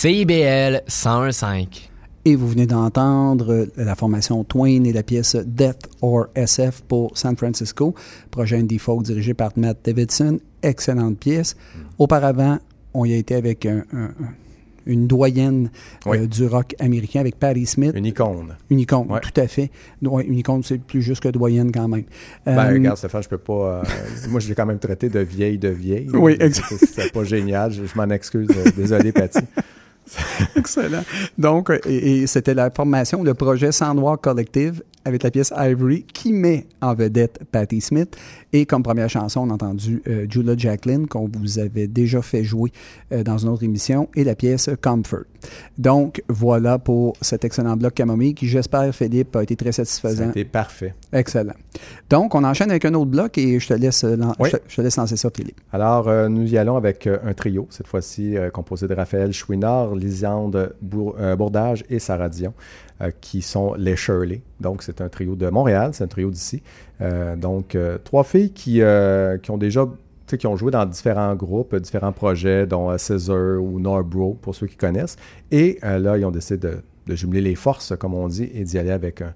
CIBL 101.5. Et vous venez d'entendre la formation Twain et la pièce Death or SF pour San Francisco, projet indie folk dirigé par Matt Davidson. Excellente pièce. Auparavant, on y a été avec un- un- une doyenne euh, du rock américain avec Patti Smith. Une icône. Une icône, Ouais. tout à fait. Ouais, une icône, c'est plus juste que doyenne quand même. Ben, Euh, regarde, Stéphane, je peux pas. euh, moi, je l'ai quand même traité de vieille de vieille. Oui, C'est- exact. C'était pas génial. Je, je m'en excuse. Désolé, Patty. Excellent. Donc, et, et c'était la formation, le projet Sans Noir Collective avec la pièce Ivory qui met en vedette Patti Smith. Et comme première chanson, on a entendu euh, Julia Jacqueline qu'on vous avait déjà fait jouer euh, dans une autre émission et la pièce Comfort. Donc, voilà pour cet excellent bloc Camomille qui, j'espère, Philippe, a été très satisfaisant. C'était parfait. Excellent. Donc, on enchaîne avec un autre bloc et je te laisse, euh, lan- Oui. je te- je te laisse lancer ça, Philippe. Alors, euh, nous y allons avec un trio, cette fois-ci composé de Raphaël Chouinard, Lisiande Bour- Bourdage et Sarah Dion, qui sont les Shirley. Donc, c'est un trio de Montréal, c'est un trio d'ici. Euh, donc, euh, trois filles qui, euh, qui ont déjà qui ont joué dans différents groupes, euh, différents projets, dont euh, Scissor ou Norbro, pour ceux qui connaissent. Et euh, là, ils ont décidé de, jumeler les forces, comme on dit, et d'y aller avec un,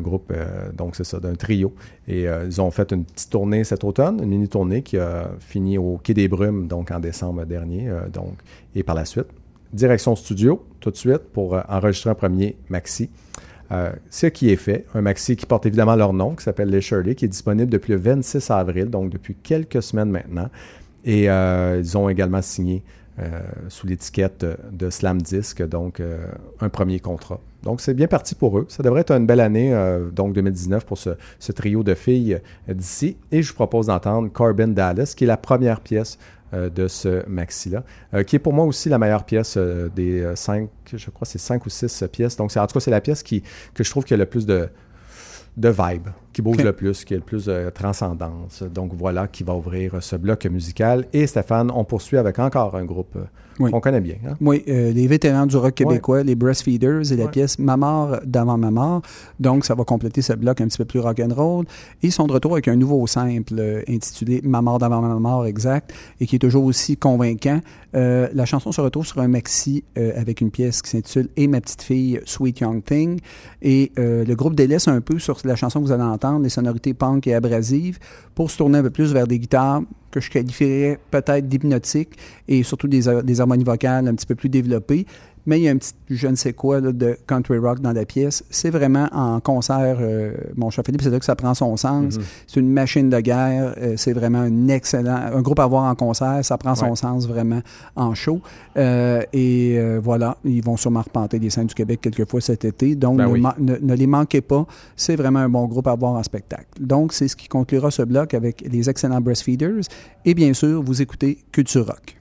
groupe, euh, donc c'est ça, d'un trio. Et euh, ils ont fait une petite tournée cet automne, une mini-tournée qui a fini au Quai des Brumes, donc en décembre dernier. euh, donc, et par la suite, direction studio, tout de suite, pour euh, enregistrer un premier maxi. Euh, ce qui est fait, un maxi qui porte évidemment leur nom, qui s'appelle Les Shirley, qui est disponible depuis le 26 avril, donc depuis quelques semaines maintenant. Et euh, ils ont également signé sous l'étiquette de Slam Disc, donc un premier contrat. Donc c'est bien parti pour eux. Ça devrait être une belle année, donc 2019, pour ce, trio de filles d'ici. Et je vous propose d'entendre Corbin Dallas, qui est la première pièce de ce maxi-là, euh, qui est pour moi aussi la meilleure pièce euh, des euh, cinq, je crois c'est cinq ou six euh, pièces. Donc en tout cas c'est la pièce qui, que je trouve qui a le plus de, de vibe, qui bouge le plus, qui a le plus de transcendance. Donc voilà qui va ouvrir ce bloc musical. Et Stéphane, on poursuit avec encore un groupe euh, Oui. qu'on connaît bien. hein? Oui, euh, les vétérans du rock québécois, les Breastfeeders et la pièce Ma mort d'avant ma mort. Donc, ça va compléter ce bloc un petit peu plus rock'n'roll. Et ils sont de retour avec un nouveau simple euh, intitulé Ma mort d'avant ma mort exact et qui est toujours aussi convaincant. Euh, la chanson se retrouve sur un maxi euh, avec une pièce qui s'intitule Et ma petite fille, Sweet Young Thing. Et euh, le groupe délaisse un peu sur la chanson que vous allez entendre, les sonorités punk et abrasives, pour se tourner un peu plus vers des guitares que je qualifierais peut-être d'hypnotiques et surtout des, har- des harmonies vocales un petit peu plus développées. Mais il y a un petit je ne sais quoi là, de country rock dans la pièce. C'est vraiment en concert, euh, mon cher Philippe, c'est là que ça prend son sens. Mhm. C'est une machine de guerre. euh, c'est vraiment un excellent, un groupe à voir en concert. Ça prend son Ouais. sens vraiment en show. Euh, et voilà, ils vont sûrement repenter les scènes du Québec quelques fois cet été. Donc, Ben ne, oui. ma- ne- ne les manquez pas. C'est vraiment un bon groupe à voir en spectacle. Donc, c'est ce qui conclura ce bloc avec les excellents Breastfeeders. Et bien sûr, vous écoutez Culture Rock.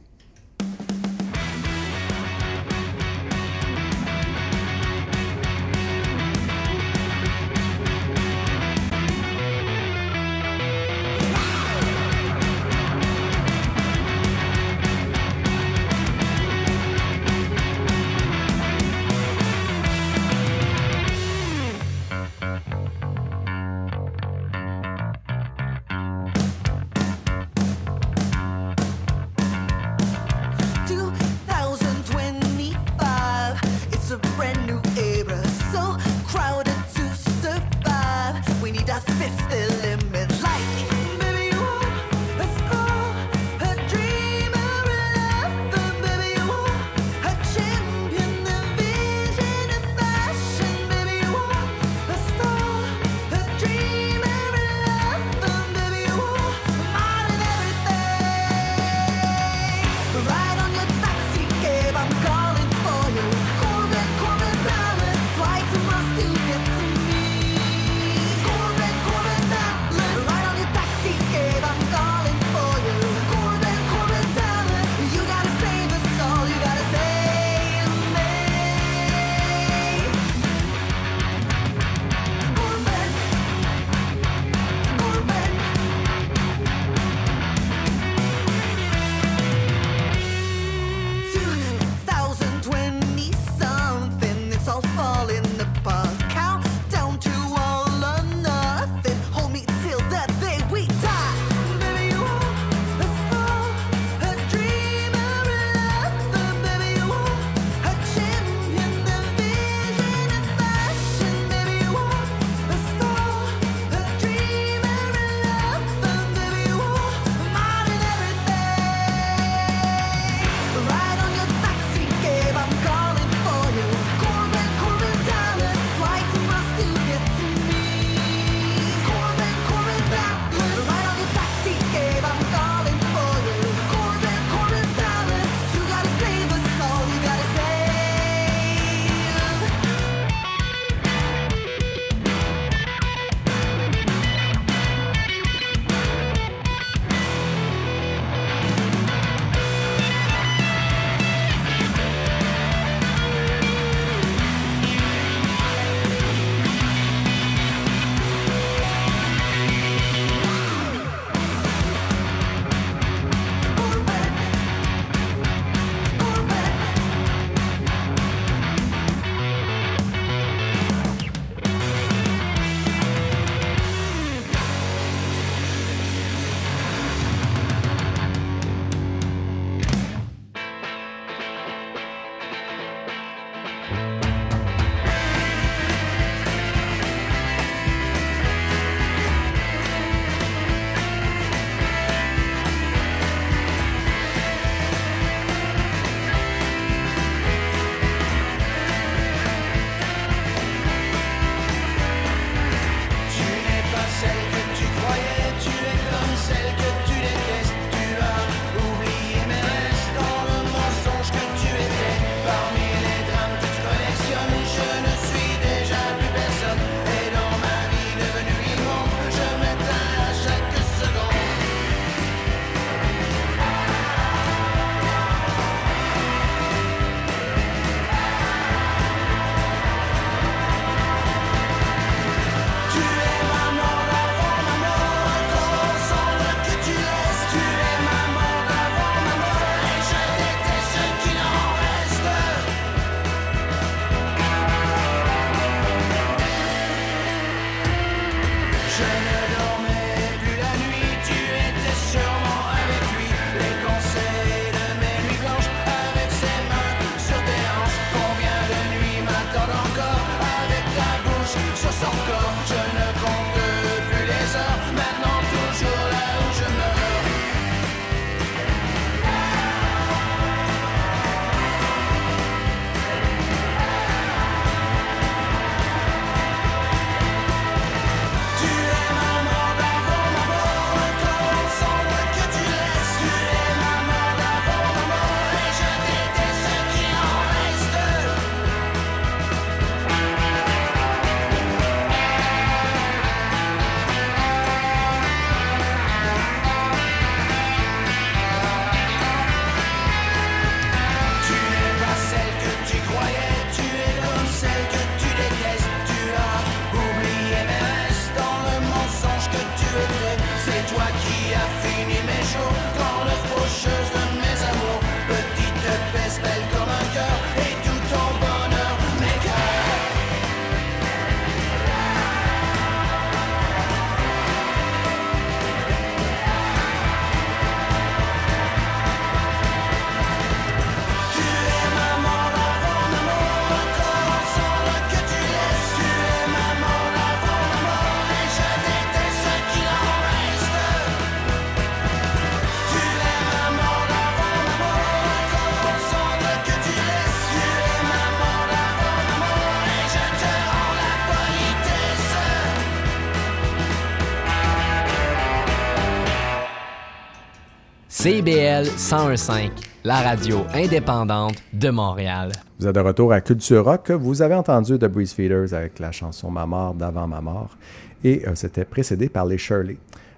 CBL 101.5, la radio indépendante de Montréal. Vous êtes de retour à Culture Rock. Vous avez entendu The Breeze Feeders avec la chanson Ma mort d'avant ma mort. Et euh, c'était précédé par les Shirley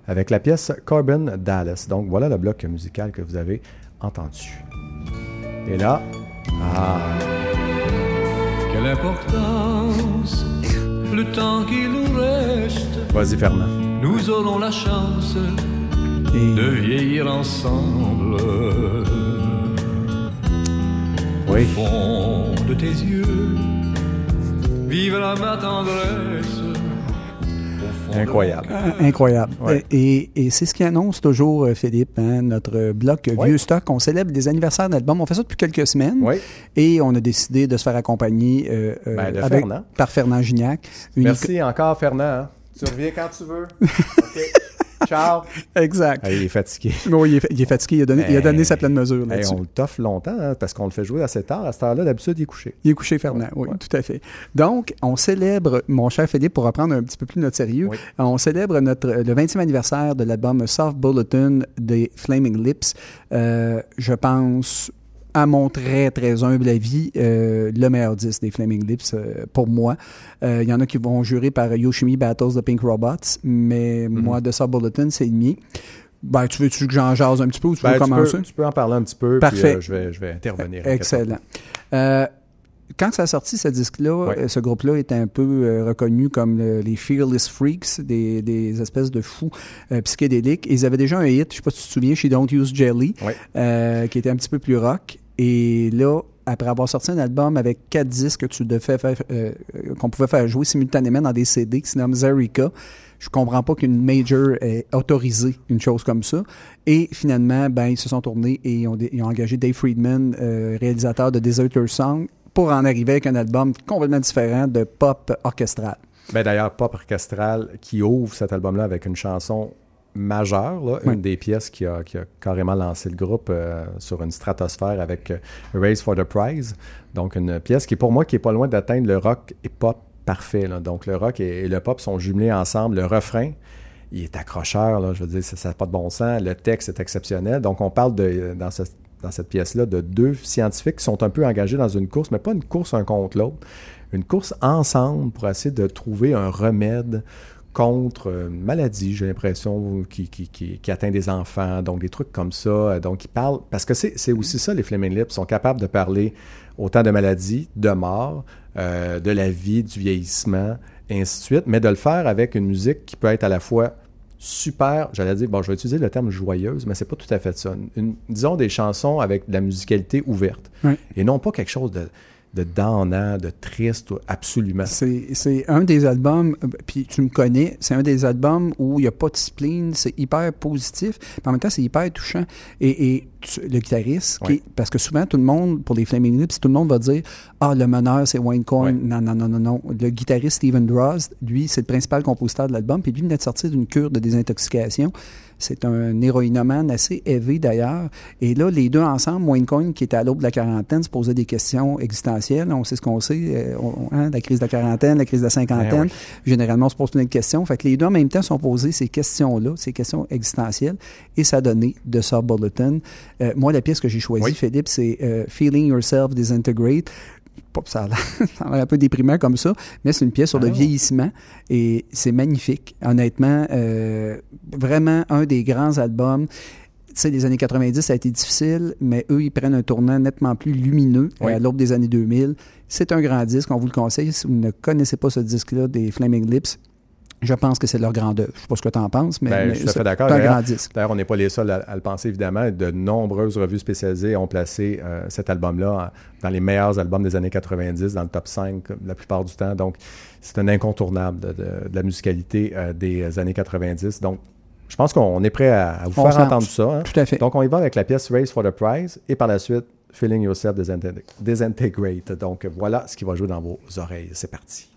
avec la pièce Corbin Dallas. Donc voilà le bloc musical que vous avez entendu. Et là, ah, Quelle importance, le temps qui nous reste, vas-y Fernand. nous aurons la chance de vieillir ensemble. Oui. Fond de tes yeux, vive la ma tendresse. Au Incroyable. Euh, Incroyable. Ouais. Et, et c'est ce qui annonce toujours, euh, Philippe, hein, notre bloc Ouais. Vieux Stock. On célèbre des anniversaires d'albums. On fait ça depuis quelques semaines. Oui. Et on a décidé de se faire accompagner euh, euh, Ben, avec- Fernand. par Fernand Gignac. Une Merci encore Fernand. hein. Tu reviens quand tu veux. OK. Ciao. Exact. Ah, il est fatigué. Oui, il, est, il est fatigué. Il a donné, il a donné sa pleine mesure Hey, on le toffe longtemps hein, parce qu'on le fait jouer assez tard. À cette heure-là, d'habitude, il est couché. Il est couché, Fernand. Oui, tout à fait. Donc, on célèbre, mon cher Philippe, pour reprendre un petit peu plus notre sérieux, Oui. on célèbre notre, le 20e anniversaire de l'album Soft Bulletin des Flaming Lips. Euh, je pense, à mon très, très humble avis, euh, le meilleur disque des Flaming Lips euh, pour moi. Euh, Il y en a qui vont jurer par Yoshimi Battles the Pink Robots, mais Mhm. moi, de Soft Bulletin, c'est le mien. Ben, tu veux-tu que j'en jase un petit peu ou tu Ben, veux tu, commencer? peux, tu peux en parler un petit peu. Parfait. Puis, je, vais, je vais intervenir. Excellent. Euh, quand ça a sorti, ce disque-là, Ouais. ce groupe-là était un peu reconnu comme le- les Fearless Freaks, des, des espèces de fous psychédéliques. Et ils avaient déjà un hit, je sais pas si tu te souviens, chez Don't Use Jelly, Ouais. qui était un petit peu plus rock. Et là, après avoir sorti un album avec quatre disques que tu devais faire, euh, euh, qu'on pouvait faire jouer simultanément dans des CD qui se nomme Zerika, je comprends pas qu'une major ait autorisé une chose comme ça. Et finalement, ben, ils se sont tournés et ils ont, dé- ils ont engagé Dave Friedman, euh, réalisateur de Deserter Song, pour en arriver avec un album complètement différent de pop orchestral. Ben, D'ailleurs, Pop Orchestral qui ouvre cet album-là avec une chanson majeure, là, Oui. une des pièces qui a, qui a carrément lancé le groupe euh, sur une stratosphère avec euh, Race for the Prize. Donc, une pièce qui, pour moi, qui est pas loin d'atteindre le rock et pop parfait. là. Donc, le rock et, et le pop sont jumelés ensemble. Le refrain, il est accrocheur, là, je veux dire, ça n'a pas de bon sens. Le texte est exceptionnel. Donc, on parle de, dans, ce- dans cette pièce-là de deux scientifiques qui sont un peu engagés dans une course, mais pas une course un contre l'autre, une course ensemble pour essayer de trouver un remède contre euh, une maladie, j'ai l'impression, qui, qui, qui, qui atteint des enfants, donc des trucs comme ça. Euh, Donc, ils parlent, parce que c'est c'est aussi ça, les Flaming Lips, sont capables de parler autant de maladies, de mort, euh, de la vie, du vieillissement, et ainsi de suite, mais de le faire avec une musique qui peut être à la fois super, j'allais dire, bon, je vais utiliser le terme joyeuse, mais c'est pas tout à fait ça. Une- disons des chansons avec de la musicalité ouverte, Oui. et non pas quelque chose de de donnant, de triste, absolument. C'est c'est un des albums, puis tu me connais, c'est un des albums où il n'y a pas de spleen, c'est hyper positif, puis en même temps, c'est hyper touchant. Et, et tu- le guitariste, Ouais. parce que souvent, tout le monde, pour les Flaming Lips, tout le monde va dire Ah, le meneur, c'est Wayne Coyne. Ouais. Non, non, non, non, non. Le guitariste Steven Drozd, lui, c'est le principal compositeur de l'album, puis lui venait de sortir d'une cure de désintoxication. C'est un héroïnomane assez élevé d'ailleurs. Et là, les deux ensemble, Wayne Coyne, qui était à l'aube de la quarantaine, se posait des questions existentielles. On sait ce qu'on sait. euh, on- hein, la crise de la quarantaine, la crise de la cinquantaine. Ben oui. Généralement, on se pose plein de questions. Fait que les deux en même temps sont posés ces questions-là, ces questions existentielles. Et ça a donné de ça Bulletin. Euh, moi, la pièce que j'ai choisie, Oui. Philippe, c'est euh, Feeling Yourself Disintegrate. Ça a l'air un peu déprimant comme ça, mais c'est une pièce sur le Ah. vieillissement et c'est magnifique. Honnêtement, euh, vraiment un des grands albums. Tu sais, les années 90, ça a été difficile, mais eux, ils prennent un tournant nettement plus lumineux euh, Oui. à l'aube des années 2000. C'est un grand disque, on vous le conseille. Si vous ne connaissez pas ce disque-là des Flaming Lips, je pense que c'est leur grande œuvre. Je sais pas ce que tu en penses, mais, Ben, mais je suis tout à fait d'accord. D'ailleurs- on n'est pas les seuls à, à le penser, évidemment. De nombreuses revues spécialisées ont placé euh, cet album-là dans les meilleurs albums des années 90, dans le top 5 la plupart du temps. Donc, c'est un incontournable de, de- de la musicalité euh, des années 90. Donc, je pense qu'on est prêt à, à vous On faire entendre ça. hein. Tout à fait. Donc, on y va avec la pièce Race for the Prize et par la suite, Feeling Yourself Disinteg- Disintegrate. Donc, voilà ce qui va jouer dans vos oreilles. C'est parti.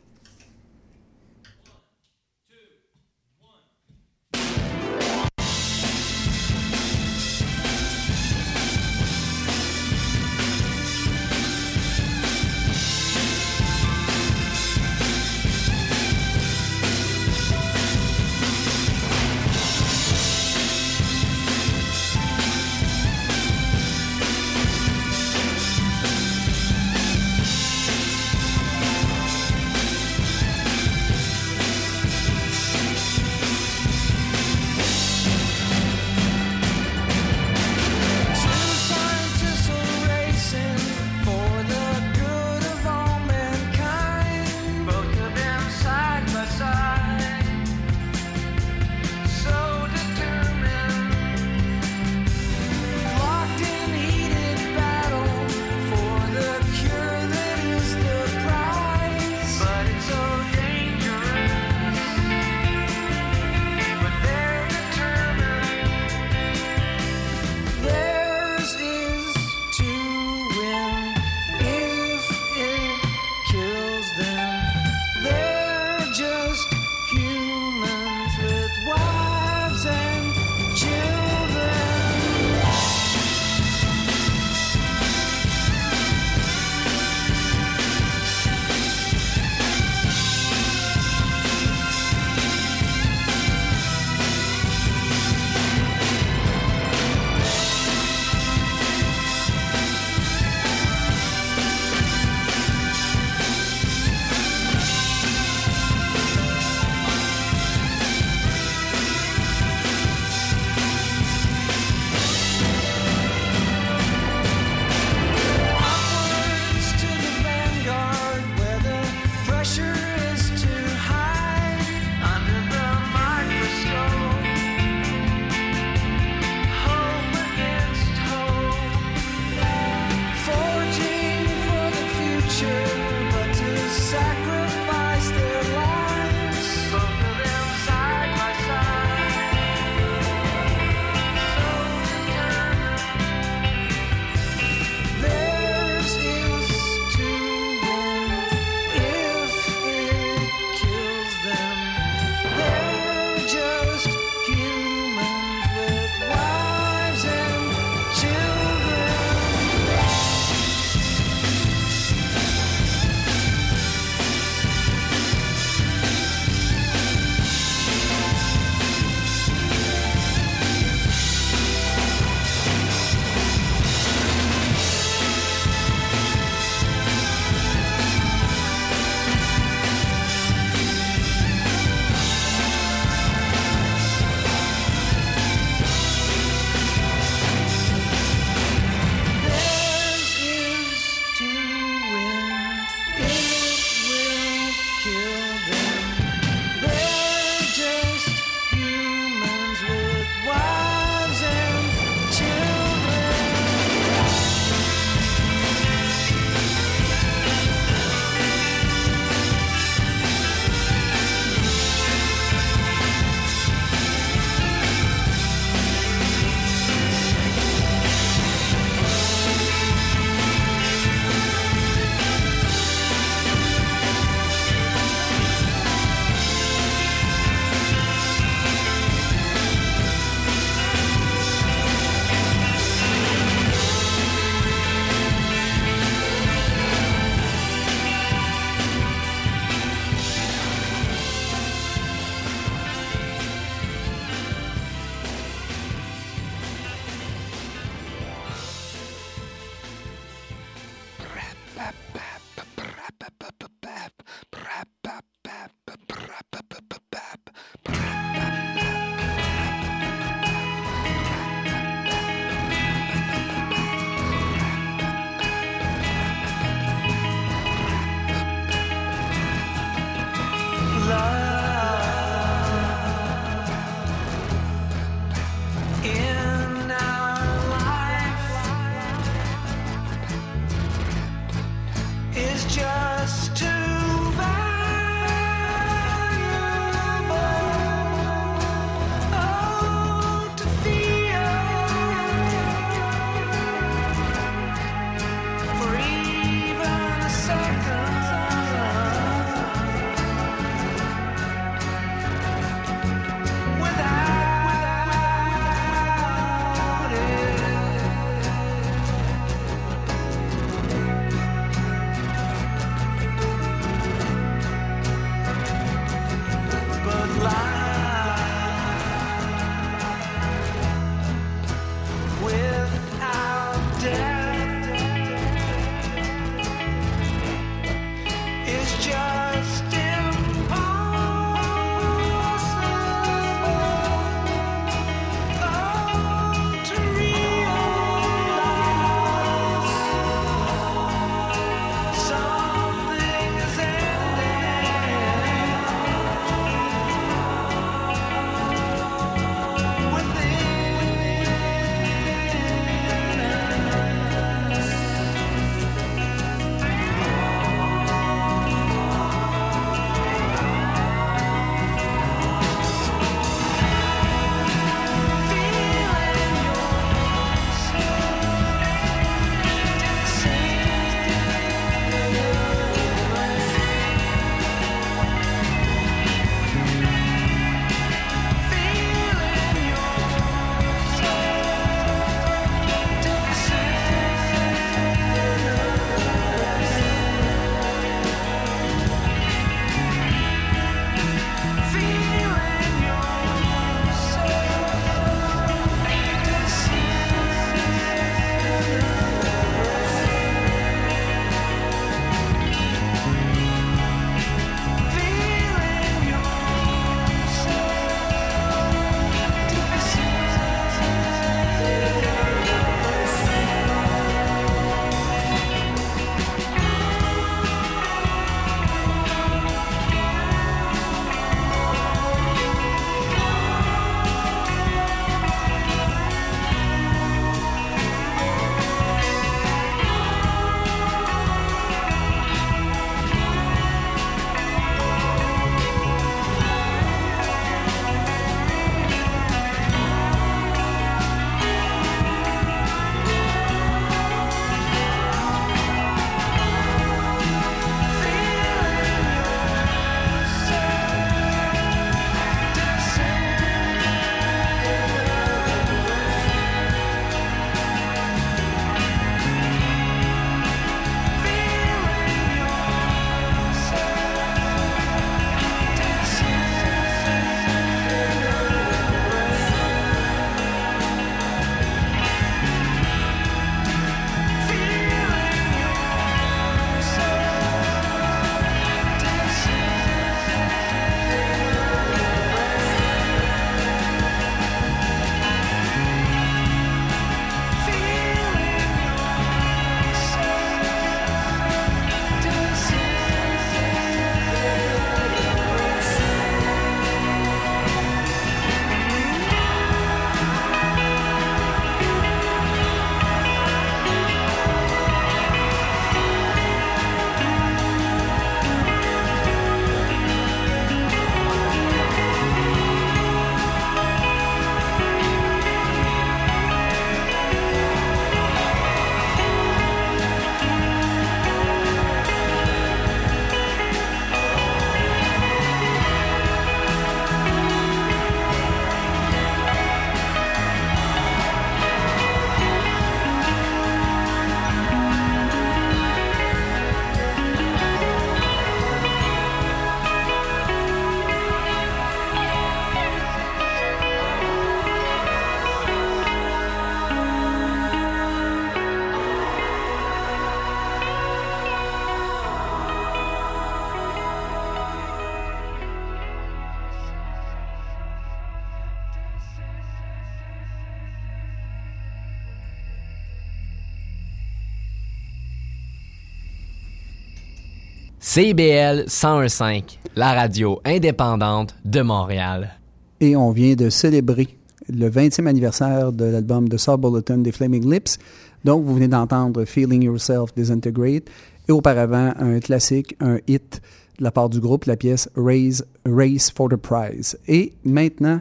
CIBL 1015, la radio indépendante de Montréal. Et on vient de célébrer le 20e anniversaire de l'album de Saul Bulletin des Flaming Lips. Donc, vous venez d'entendre Feeling Yourself Disintegrate. Et auparavant, un classique, un hit de la part du groupe, la pièce Raise, Race for the Prize. Et maintenant,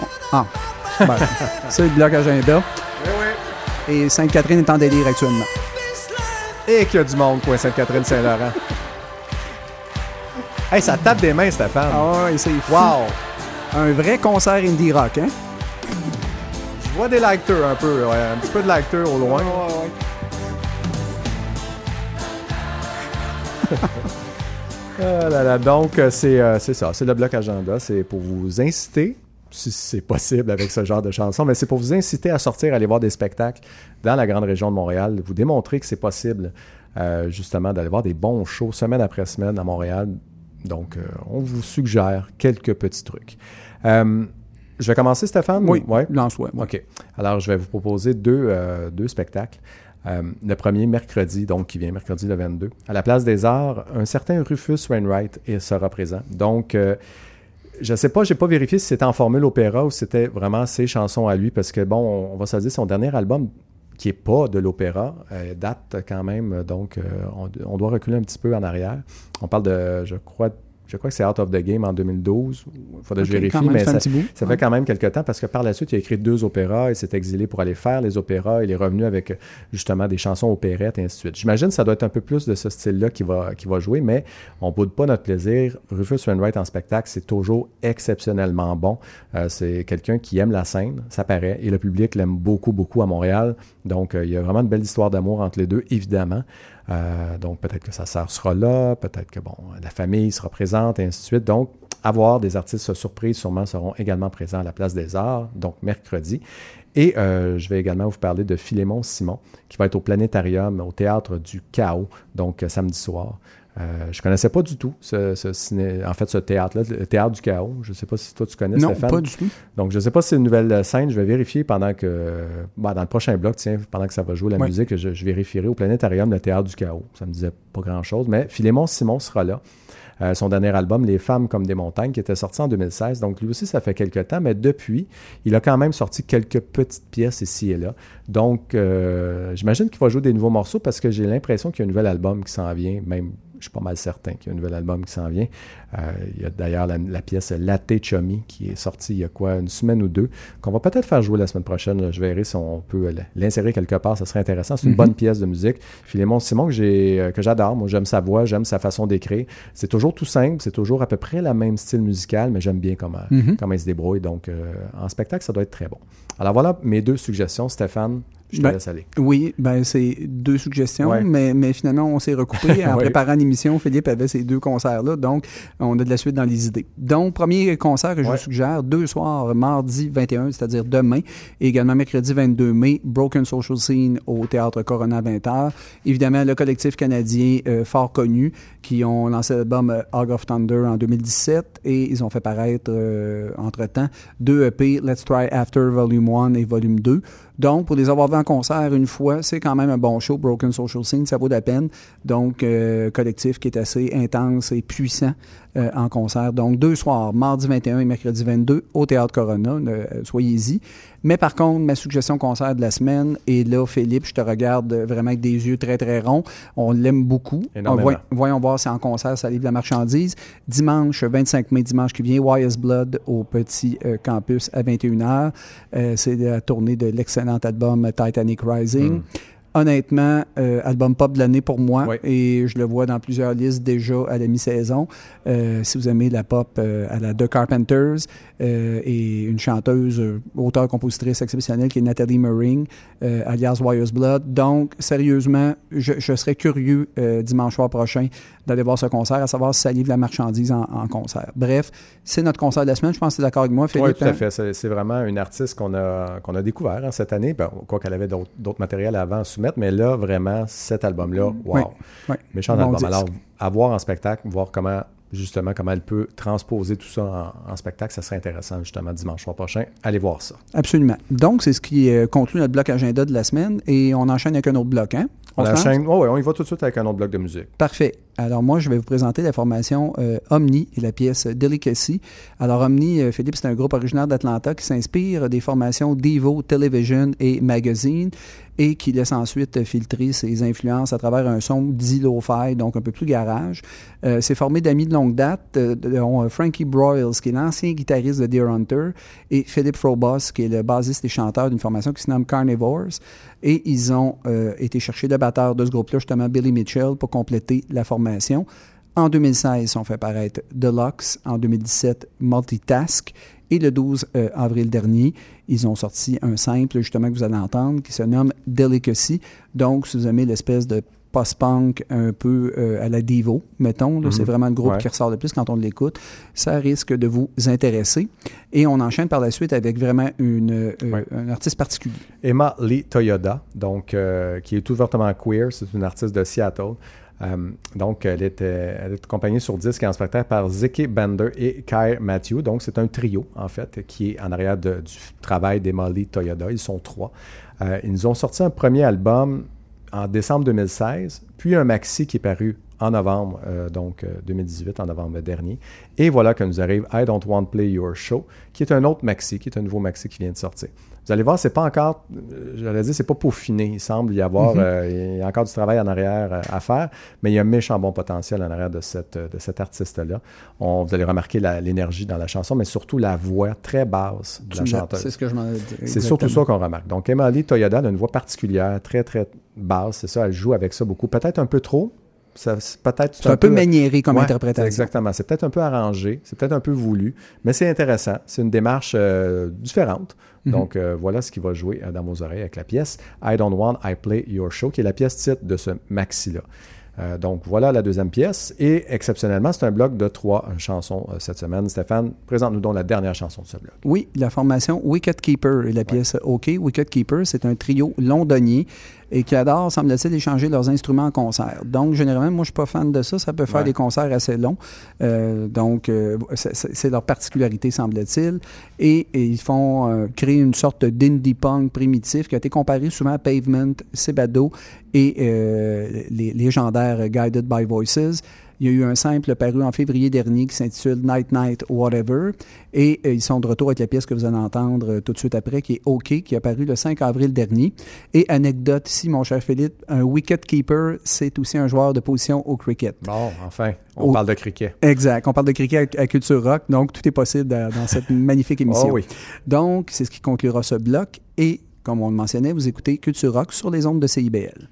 on- ah, ben, c'est le bloc agenda. Et Sainte-Catherine est en délire actuellement. Et qu'il y a du monde, coin Sainte-Catherine-Saint-Laurent. Hey, ça tape des mains, Stéphane. Ah ouais, c'est fou. Wow! Un vrai concert indie rock, hein? Je vois des lecteurs un peu, ouais, un petit peu de lecteurs au loin. Ah là là, donc, euh, c'est euh, c'est ça, c'est le bloc agenda. C'est pour vous inciter, si c'est possible avec ce genre de chanson, mais c'est pour vous inciter à sortir, aller voir des spectacles dans la grande région de Montréal, vous démontrer que c'est possible, euh, justement, d'aller voir des bons shows semaine après semaine à Montréal. Donc, euh, on vous suggère quelques petits trucs. Euh, je vais commencer, Stéphane? Oui, Ouais. lance-toi. ouais. OK. Alors, je vais vous proposer deux, euh, deux spectacles. Euh, le premier, mercredi, donc qui vient mercredi le 22. À la Place des Arts, un certain Rufus Wainwright sera présent. Donc, euh, je ne sais pas, j'ai pas vérifié si c'était en formule opéra ou si c'était vraiment ses chansons à lui, parce que, bon, on, on va se dire, son dernier album, qui n'est pas de l'opéra, euh, date quand même, donc euh, on, on doit reculer un petit peu en arrière. On parle de, je crois, je crois que c'est Out of the Game en 2012. Il faudrait que je vérifie, mais ça ça, Ouais. fait quand même quelques temps parce que par la suite, il a écrit deux opéras, il s'est exilé pour aller faire les opéras, il est revenu avec justement des chansons opérettes et ainsi de suite. J'imagine que ça doit être un peu plus de ce style-là qui va, qui va jouer, mais on ne boude pas notre plaisir. Rufus Wainwright en spectacle, c'est toujours exceptionnellement bon. Euh, c'est quelqu'un qui aime la scène, ça paraît, et le public l'aime beaucoup, beaucoup à Montréal. Donc, euh, il y a vraiment une belle histoire d'amour entre les deux, évidemment. Euh, donc, peut-être que sa sœur sera là, peut-être que, bon, la famille sera présente, et ainsi de suite. Donc, à voir, des artistes surprises sûrement seront également présents à la Place des Arts, donc mercredi. Et euh, je vais également vous parler de Philémon Simon, qui va être au Planétarium, au Théâtre du Chaos, donc euh, samedi soir. Euh, je connaissais pas du tout ce, ce ciné- en fait ce théâtre-là, le Théâtre du Chaos. Je ne sais pas si toi tu connais, Non, Stéphane. pas du tout. Donc, je ne sais pas si c'est une nouvelle scène. Je vais vérifier pendant que. bah, dans le prochain bloc, tiens, pendant que ça va jouer la Ouais. musique, je, je vérifierai au Planétarium le Théâtre du Chaos. Ça me disait pas grand-chose. Mais Philémon Simon sera là. Euh, son dernier album, Les femmes comme des montagnes, qui était sorti en 2016. Donc, lui aussi, ça fait quelques temps. Mais depuis, il a quand même sorti quelques petites pièces ici et là. Donc, euh, j'imagine qu'il va jouer des nouveaux morceaux parce que j'ai l'impression qu'il y a un nouvel album qui s'en vient. Même, je suis pas mal certain qu'il y a un nouvel album qui s'en vient. Euh, il y a d'ailleurs la, la pièce Latte Chummy qui est sortie il y a quoi, une semaine ou deux, qu'on va peut-être faire jouer la semaine prochaine. là. Je verrai si on peut l'insérer quelque part, ça serait intéressant. C'est une Mhm. bonne pièce de musique. Philémon Simon que euh, que j'adore. Moi, j'aime sa voix, j'aime sa façon d'écrire. C'est toujours tout simple, c'est toujours à peu près la même style musical, mais j'aime bien comment, Mhm. comment il se débrouille. Donc, euh, en spectacle, ça doit être très bon. Alors voilà mes deux suggestions, Stéphane. Je te Ben, laisse aller. Oui, ben c'est deux suggestions, Ouais. mais, mais finalement, on s'est recoupé. En Ouais. préparant l'émission, Philippe avait ces deux concerts-là, donc on a de la suite dans les idées. Donc, premier concert que je Ouais. vous suggère, deux soirs, mardi 21, c'est-à-dire demain, et également mercredi 22 mai, Broken Social Scene au Théâtre Corona à 20h. Évidemment, le collectif canadien euh, fort connu, qui ont lancé l'album euh, Hog of Thunder en 2017, et ils ont fait paraître, euh, entre-temps, deux EP, Let's Try After Volume 1 et Volume 2. Donc, pour les avoir vus en concert une fois, c'est quand même un bon show, Broken Social Scene, ça vaut la peine. Donc, euh, collectif qui est assez intense et puissant euh, en concert. Donc, deux soirs, mardi 21 et mercredi 22, au Théâtre Corona, euh, soyez-y. Mais par contre, ma suggestion concert de la semaine, et là, Philippe, je te regarde vraiment avec des yeux très, très ronds. On l'aime beaucoup. Énormément. Voy- voyons voir si en concert, ça livre la marchandise. Dimanche, 25 mai, dimanche qui vient, YS Blood au petit euh, campus à 21h. Euh, c'est la tournée de l'excellent album Titanic Rising. Mm. Honnêtement, euh, album pop de l'année pour moi Oui. et je le vois dans plusieurs listes déjà à la mi-saison. Euh, si vous aimez la pop euh, à la The Carpenters et une chanteuse, auteure-compositrice exceptionnelle qui est Nathalie Mering, alias Wires Blood. Donc, sérieusement, je, je serais curieux dimanche soir prochain d'aller voir ce concert, à savoir si ça livre la marchandise en, en concert. Bref, c'est notre concert de la semaine. Je pense que tu es d'accord avec moi, Philippe. Oui, tout à hein? fait. C'est vraiment une artiste qu'on a, qu'on a découvert hein, cette année. Ben, quoi qu'elle avait d'autres matériels avant mais là, vraiment, cet album-là, wow. Oui, oui. Méchant Bon album. disque. Alors, à voir en spectacle, voir comment, justement, comment elle peut transposer tout ça en, en spectacle, ça serait intéressant, justement, dimanche soir prochain. Allez voir ça. Absolument. Donc, c'est ce qui euh, conclut notre bloc agenda de la semaine et on enchaîne avec un autre bloc. Hein? On, enchaîne. Ouais, ouais, on y va tout de suite avec un autre bloc de musique. Parfait. Alors moi, je vais vous présenter la formation euh, Omni et la pièce Delicacy. Alors Omni, euh, Philippe, c'est un groupe originaire d'Atlanta qui s'inspire des formations Devo, Television et Magazine et qui laisse ensuite filtrer ses influences à travers un son dit lo-fi, donc un peu plus garage. Euh, c'est formé d'amis de longue date, dont Frankie Broyles, qui est l'ancien guitariste de Deer Hunter, et Philip Frobos, qui est le bassiste et chanteur d'une formation qui se nomme Carnivores. Et ils ont été chercher le batteur de ce groupe-là, justement Billy Mitchell, pour compléter la formation. En 2016, ils ont fait paraître Deluxe. En 2017, Multitask. Et le 12 euh, avril dernier, ils ont sorti un simple, justement, que vous allez entendre, qui se nomme Delicacy. Donc, si vous aimez l'espèce de post-punk un peu euh, à la Devo, mettons, là, Mhm. c'est vraiment le groupe Ouais. qui ressort le plus quand on l'écoute, ça risque de vous intéresser. Et on enchaîne par la suite avec vraiment une, euh, Ouais. un artiste particulier. Emma Lee Toyoda, donc, euh, qui est ouvertement queer, c'est une artiste de Seattle. Euh, donc, elle, est accompagnée sur disque et en spectacle par Ziki Bender et Kai Matthew. Donc, c'est un trio, en fait, qui est en arrière du travail d'Emma Lee Toyoda. Ils sont trois. Euh, ils nous ont sorti un premier album en décembre 2016, puis un maxi qui est paru en novembre, euh, donc euh, 2018, en novembre dernier. Et voilà que nous arrive I Don't Want to Play Your Show, qui est un autre maxi, qui est un nouveau maxi qui vient de sortir. Vous allez voir, c'est pas encore, euh, j'allais dire, c'est pas peaufiné. Il semble y avoir, Mhm. euh, il y a encore du travail en arrière euh, à faire, mais il y a un méchant bon potentiel en arrière de, cette, euh, de cet artiste-là. On- Vous allez remarquer la- l'énergie dans la chanson, mais surtout la voix très basse de la Tu me- chanteuse. C'est ce que je m'en. C'est surtout ça qu'on remarque. Donc, Emily Toyoda a une voix particulière, très, très basse. C'est ça, elle joue avec ça beaucoup. Peut-être un peu trop. Ça, c'est peut-être C'est un peu maniéré comme Ouais, interprétation. Exactement. C'est peut-être un peu arrangé, c'est peut-être un peu voulu, mais c'est intéressant. C'est une démarche euh, différente. Mhm. Donc, euh, voilà ce qui va jouer euh, dans vos oreilles avec la pièce I Don't Want, I Play Your Show, qui est la pièce titre de ce maxi-là. Euh, donc, voilà la deuxième pièce. Et exceptionnellement, c'est un bloc de trois chansons euh, cette semaine. Stéphane, présente-nous donc la dernière chanson de ce bloc. Oui, la formation Wicked Keeper et la pièce OK. Wicked Keeper, c'est un trio londonien et qui adore, semble-t-il, échanger leurs instruments en concert. Donc, généralement, moi, je suis pas fan de ça. Ça peut faire Ouais. des concerts assez longs. Euh, donc, euh, c'est- leur particularité, semble-t-il. Et, et ils font euh, créer une sorte d'indie punk primitif qui a été comparé souvent à Pavement, Sebado et les légendaires Guided by Voices. Il y a eu un simple paru en février dernier qui s'intitule Night Night Whatever. Et euh, ils sont de retour avec la pièce que vous allez entendre euh, tout de suite après, qui est OK, qui est apparu le 5 avril dernier. Et anecdote ici, mon cher Philippe, un wicket keeper, c'est aussi un joueur de position au cricket. Bon, enfin, on parle de cricket. Exact. On parle de cricket à, à Culture Rock, donc tout est possible dans, dans cette magnifique émission. Oh oui. Donc, c'est ce qui conclura ce bloc. Et, comme on le mentionnait, vous écoutez Culture Rock sur les ondes de CIBL.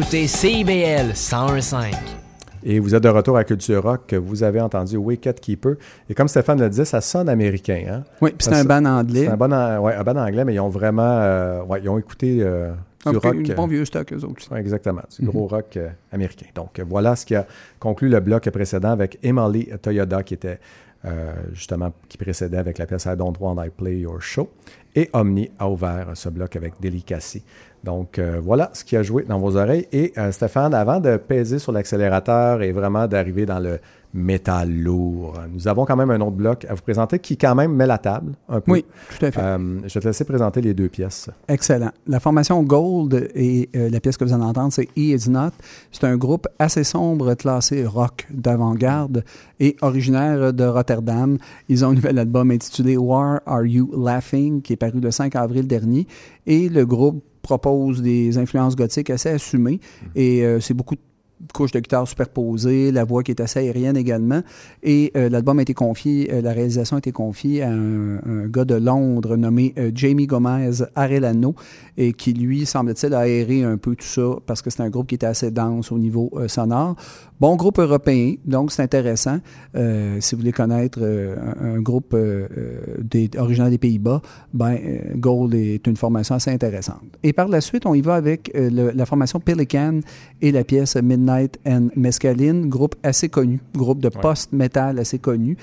Écoutez CIBL 101.5. Et vous êtes de retour à Culture Rock. Vous avez entendu Wicked Keeper. Et comme Stéphane le disait, ça sonne américain. Hein? Oui, puis c'est un band anglais. C'est un bon, an- ouais, un band anglais, mais ils ont vraiment. euh, ouais, ils ont écouté euh, Un du rock. un euh, bon vieux stock, eux autres. Ouais, exactement. Du Mhm. gros rock euh, américain. Donc, voilà ce qui a conclu le bloc précédent avec Emily Toyoda, qui était euh, justement, qui précédait avec la pièce I Don't Want I Play Your Show. Et Omni a ouvert ce bloc avec Delicacy. Donc, euh, voilà ce qui a joué dans vos oreilles. Et euh, Stéphane, avant de peser sur l'accélérateur et vraiment d'arriver dans le métal lourd, nous avons quand même un autre bloc à vous présenter qui, quand même, met la table un peu. Oui, tout à fait. Euh, je vais te laisser présenter les deux pièces. Excellent. La formation Gold et euh, la pièce que vous allez entendre, c'est E Is Not. C'est un groupe assez sombre, classé rock d'avant-garde et originaire de Rotterdam. Ils ont un nouvel album intitulé Why Are You Laughing qui est paru le 5 avril dernier. Et le groupe propose des influences gothiques assez assumées et euh, c'est beaucoup de couches de guitare superposées, la voix qui est assez aérienne également. Et euh, l'album a été confié, euh, la réalisation a été confiée à un, gars de Londres nommé euh, Jamie Gomez Arellano, et qui lui, semble-t-il, a aéré un peu tout ça parce que c'est un groupe qui était assez dense au niveau sonore. Bon groupe européen, donc c'est intéressant. Si vous voulez connaître un, groupe des, originaire des Pays-Bas, ben, Gold est une formation assez intéressante. Et par la suite, on y va avec la formation Pelican et la pièce Midnight and Mescaline, groupe assez connu, groupe de post-metal assez connu.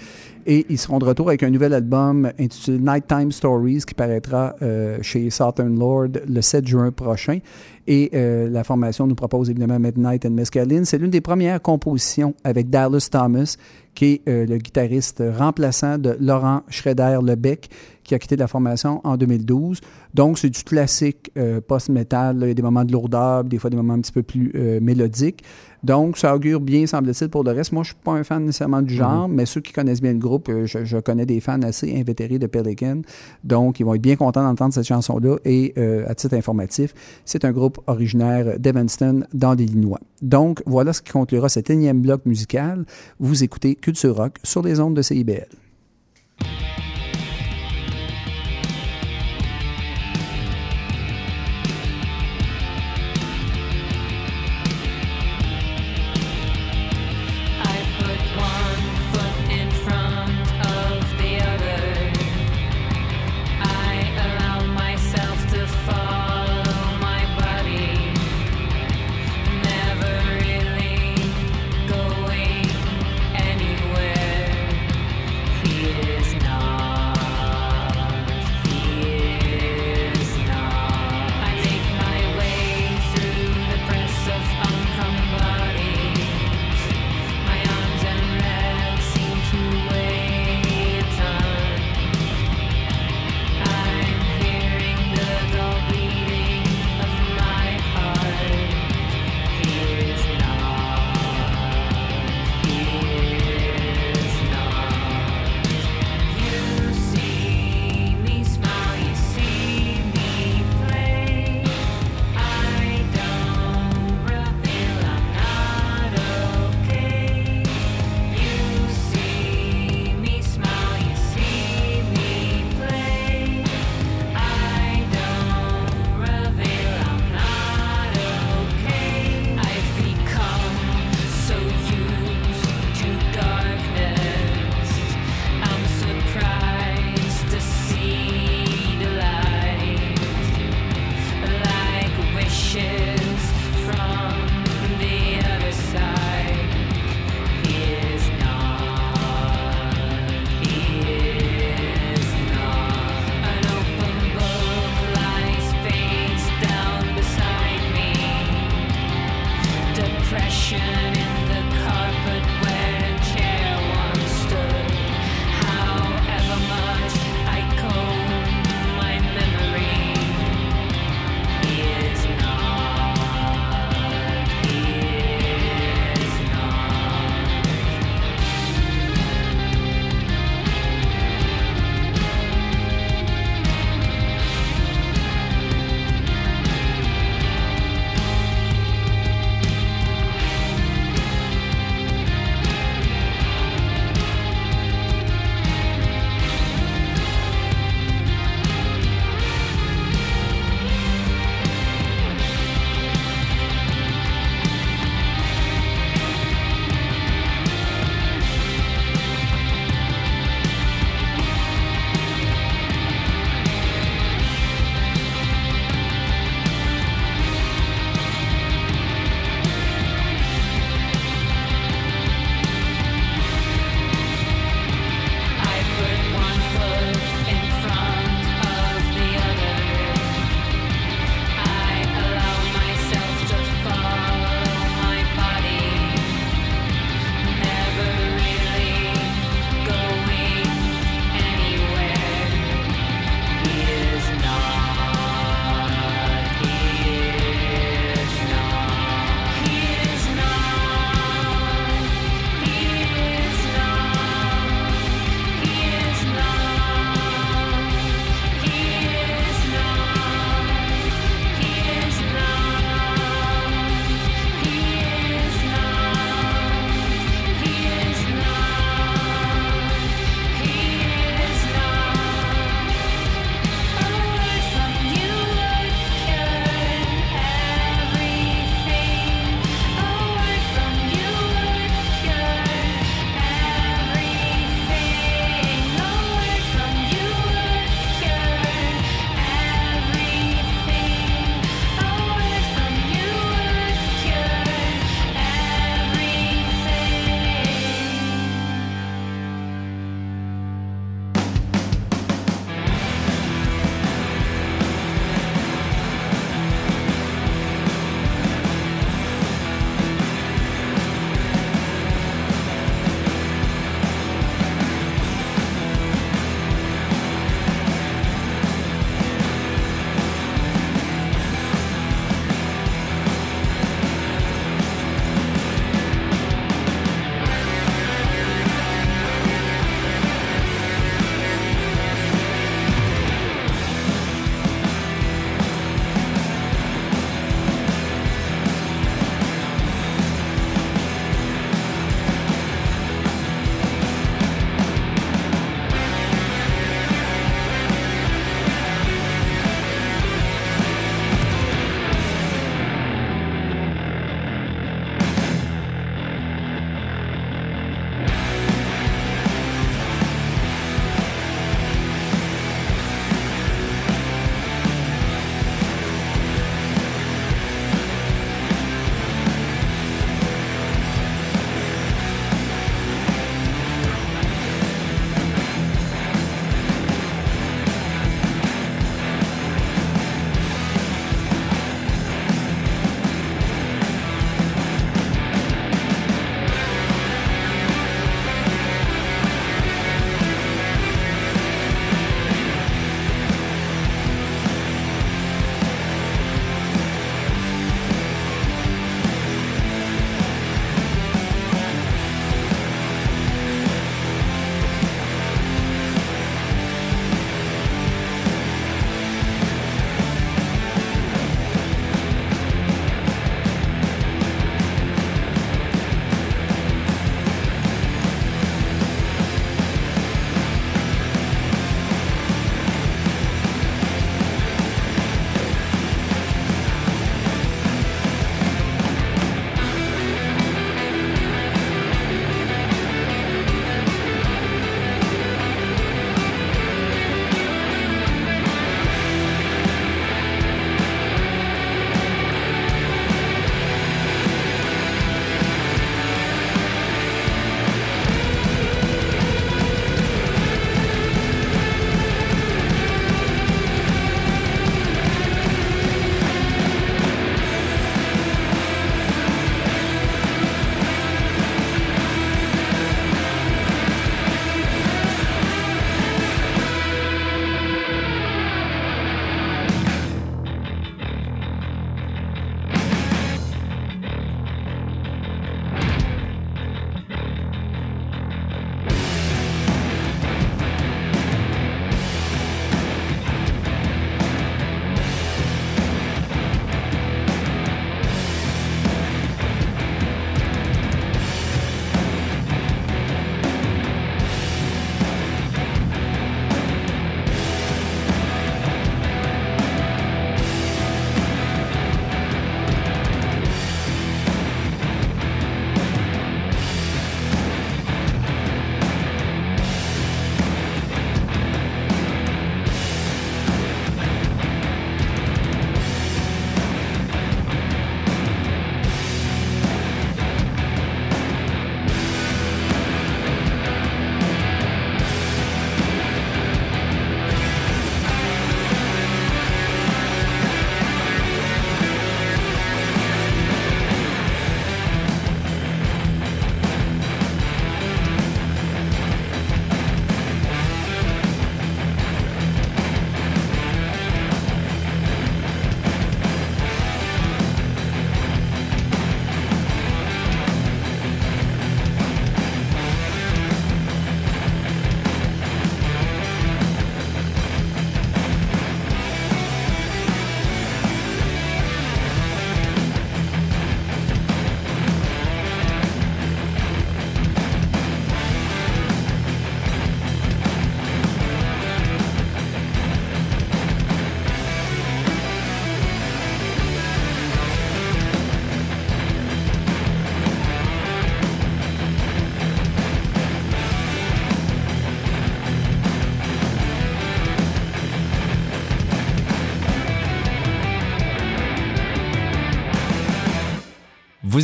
Et ils seront de retour avec un nouvel album intitulé Nighttime Stories qui paraîtra euh, chez Southern Lord le 7 juin prochain. Et euh, la formation nous propose évidemment Midnight and Mescaline. C'est l'une des premières compositions avec Dallas Thomas, qui est euh, le guitariste remplaçant de Laurent Schroeder-Lebec, qui a quitté la formation en 2012. Donc, c'est du classique euh, post-metal. Il y a des moments de lourdeur, des fois des moments un petit peu plus euh, mélodiques. Donc, ça augure bien, semble-t-il, pour le reste. Moi, je suis pas un fan nécessairement du genre, mais ceux qui connaissent bien le groupe, euh, je, je connais des fans assez invétérés de Pelican. Donc, ils vont être bien contents d'entendre cette chanson-là. Et euh, à titre informatif, c'est un groupe originaire d'Evanston, dans l'Illinois. Donc, voilà ce qui conclura cet énième bloc musical. Vous écoutez Culture Rock sur les ondes de CIBL.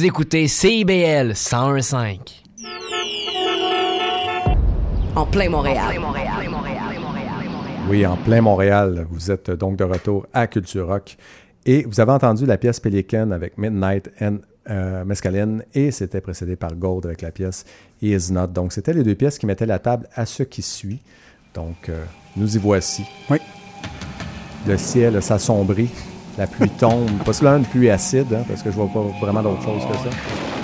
Vous écoutez CIBL 101.5. En plein Montréal. Oui, en plein Montréal. Vous êtes donc de retour à Culture Rock. Et vous avez entendu la pièce Pelican avec Midnight and euh, Mescaline et c'était précédé par Gold avec la pièce He Is Not. Donc, c'était les deux pièces qui mettaient la table à ce qui suit. Donc, euh, nous y voici. Oui. Le ciel s'assombrit, la pluie tombe, possiblement une pluie acide, hein, parce que je vois pas vraiment d'autre chose que ça.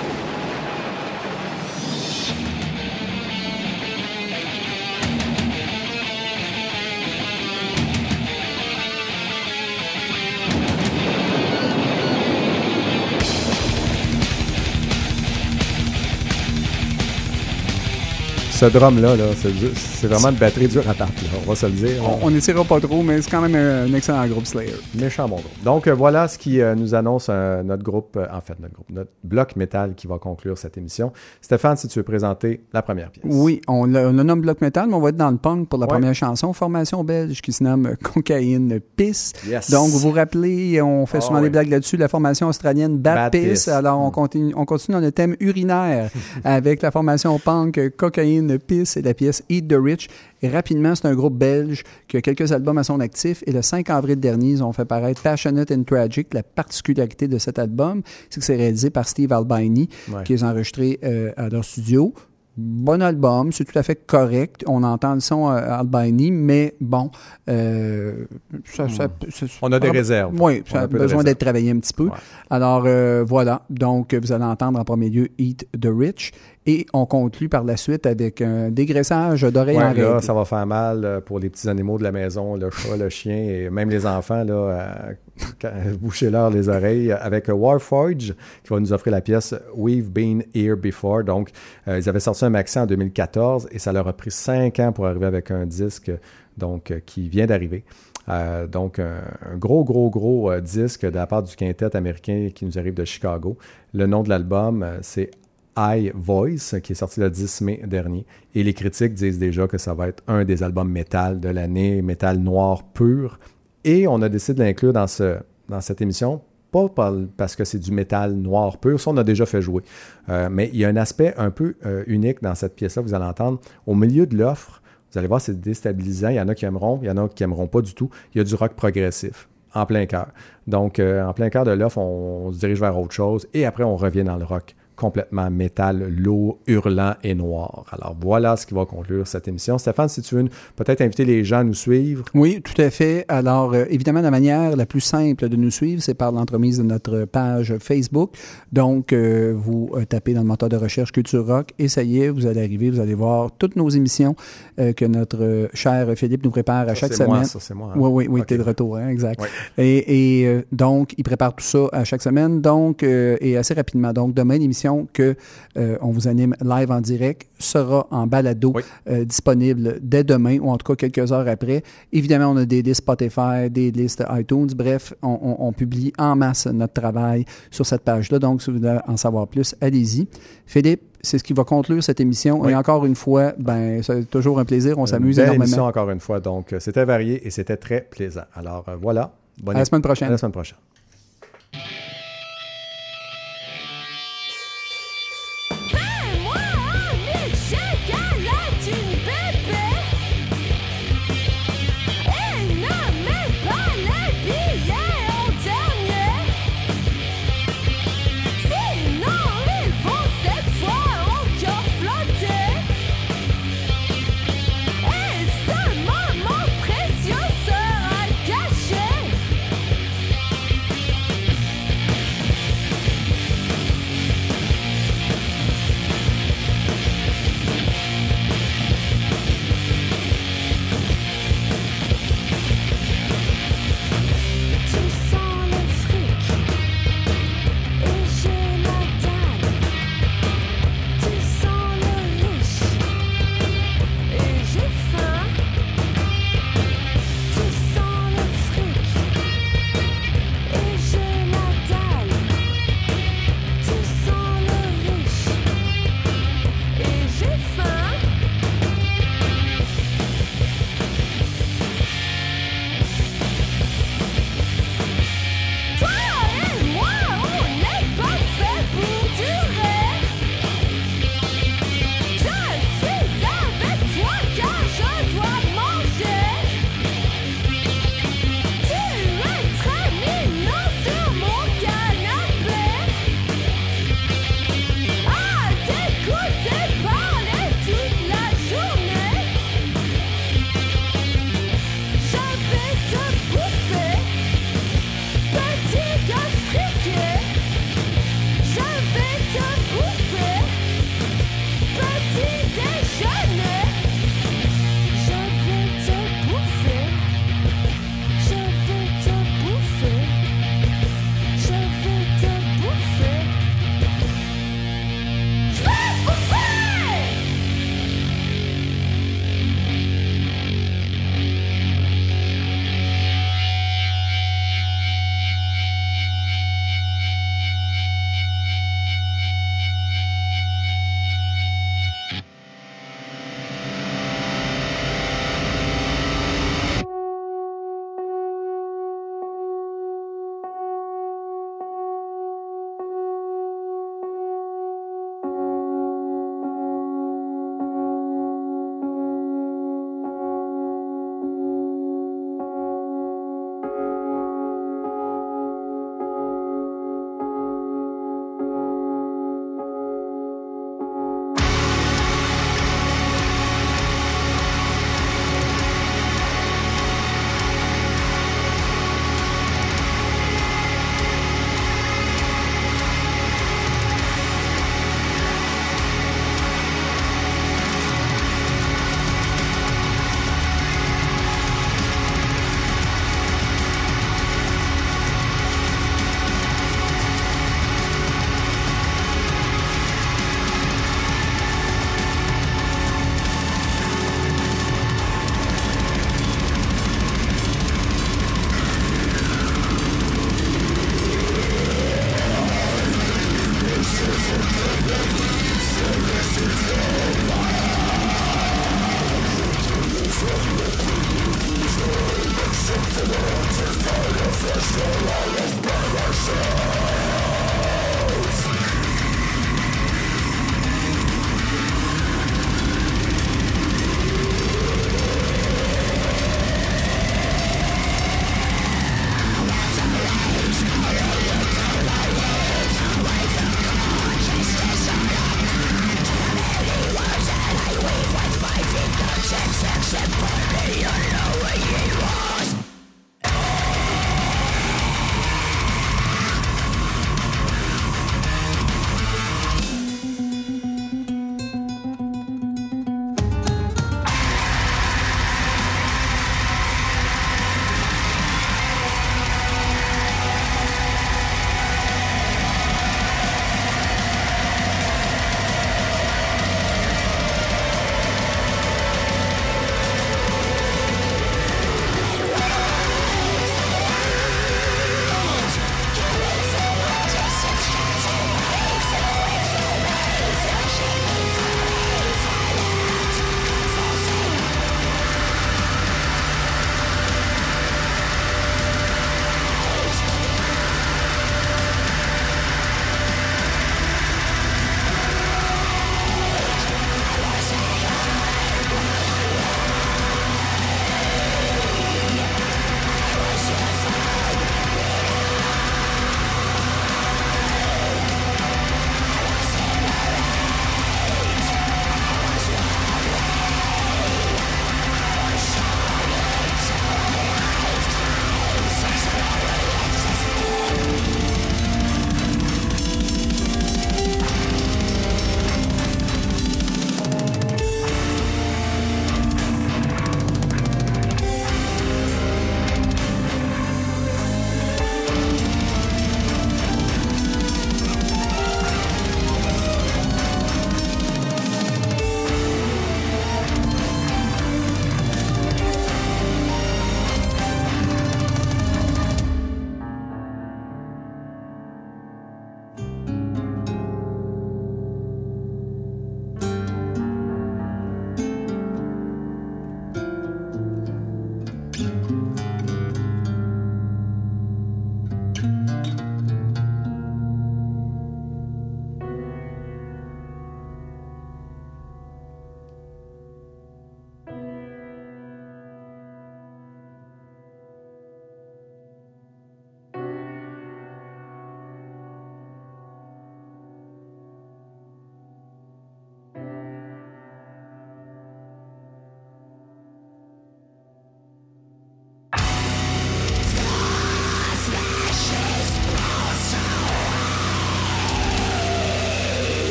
Ce drum-là, là, c'est vraiment une batterie dure à taper, là, on va se le dire. On n'essaiera pas trop, mais c'est quand même un, un excellent groupe Slayer. Méchant bon groupe. Donc euh, voilà ce qui euh, nous annonce euh, notre groupe, euh, en fait notre groupe, notre bloc métal qui va conclure cette émission. Stéphane, si tu veux présenter la première pièce. Oui, on le, on le nomme bloc metal, mais on va être dans le punk pour la Ouais. première chanson. Formation belge qui se nomme Cocaïne Piss. Yes. Donc, vous vous rappelez, on fait Ah souvent ouais. des blagues là-dessus, la formation australienne Bad, Bad Piss. Piss. Alors, on continue, on continue dans le thème urinaire avec la formation punk Cocaïne Piss et la pièce Eat the Rich. Et rapidement, c'est un groupe belge qui a quelques albums à son actif. Et le 5 avril dernier, ils ont fait paraître Passionate and Tragic. La particularité de cet album, c'est que c'est réalisé par Steve Albini, Ouais. qui les a enregistrés euh, à leur studio. Bon album, c'est tout à fait correct. On entend le son euh, Albini, mais bon, euh, ça, ça- ça- Hmm. On a des réserves. Oui, ça a besoin d'être travaillé un petit peu. Alors euh, voilà, donc vous allez entendre en premier lieu Eat the Rich et on conclut par la suite avec un dégraissage d'oreilles en là, ça va faire mal euh, pour les petits animaux de la maison, le chat, le chien et même les enfants. Là, bouchez-leur les oreilles avec Warforge qui va nous offrir la pièce We've Been Here Before. Donc, euh, ils avaient sorti un maxi en 2014 et ça leur a pris cinq ans pour arriver avec un disque donc, euh, qui vient d'arriver. Euh, donc, un, un gros, gros, gros euh, disque de la part du quintet américain qui nous arrive de Chicago. Le nom de l'album, euh, c'est I Voice, qui est sorti le 10 mai dernier. Et les critiques disent déjà que ça va être un des albums métal de l'année, métal noir pur. Et on a décidé de l'inclure dans, ce, dans cette émission, pas par- parce que c'est du métal noir pur, ça on a déjà fait jouer. Euh, mais il y a un aspect un peu euh, unique dans cette pièce-là, vous allez entendre. Au milieu de l'offre, vous allez voir, c'est déstabilisant. Il y en a qui aimeront, il y en a qui aimeront pas du tout. Il y a du rock progressif, en plein cœur. Donc, euh, en plein cœur de l'offre, on, on se dirige vers autre chose. Et après, on revient dans le rock complètement métal, lourd, hurlant et noir. Alors voilà ce qui va conclure cette émission. Stéphane, si tu veux peut-être inviter les gens à nous suivre. Oui, tout à fait. Alors, euh, évidemment, la manière la plus simple de nous suivre, c'est par l'entremise de notre page Facebook. Donc, euh, vous euh, tapez dans le moteur de recherche Culture Rock et ça y est, vous allez arriver, vous allez voir toutes nos émissions euh, que notre cher Philippe nous prépare à Ça, chaque c'est moi, semaine. ça, c'est moi, hein? Oui, oui, oui, Ok. t'es de retour, hein, exact. Et, et, donc, il prépare tout ça à chaque semaine, donc, et assez rapidement. Donc, demain, l'émission que euh, on vous anime live en direct sera en balado euh, disponible dès demain, ou en tout cas quelques heures après. Évidemment, on a des listes Spotify, des listes iTunes. Bref, on, on- on publie en masse notre travail sur cette page-là. Donc, si vous voulez en savoir plus, allez-y. Philippe, c'est ce qui va conclure cette émission. Oui. Et encore une fois, ben, c'est toujours un plaisir. On s'amuse énormément. émission encore une fois. Donc, euh, c'était varié et c'était très plaisant. Alors voilà. Bonne À la semaine prochaine. À la semaine prochaine.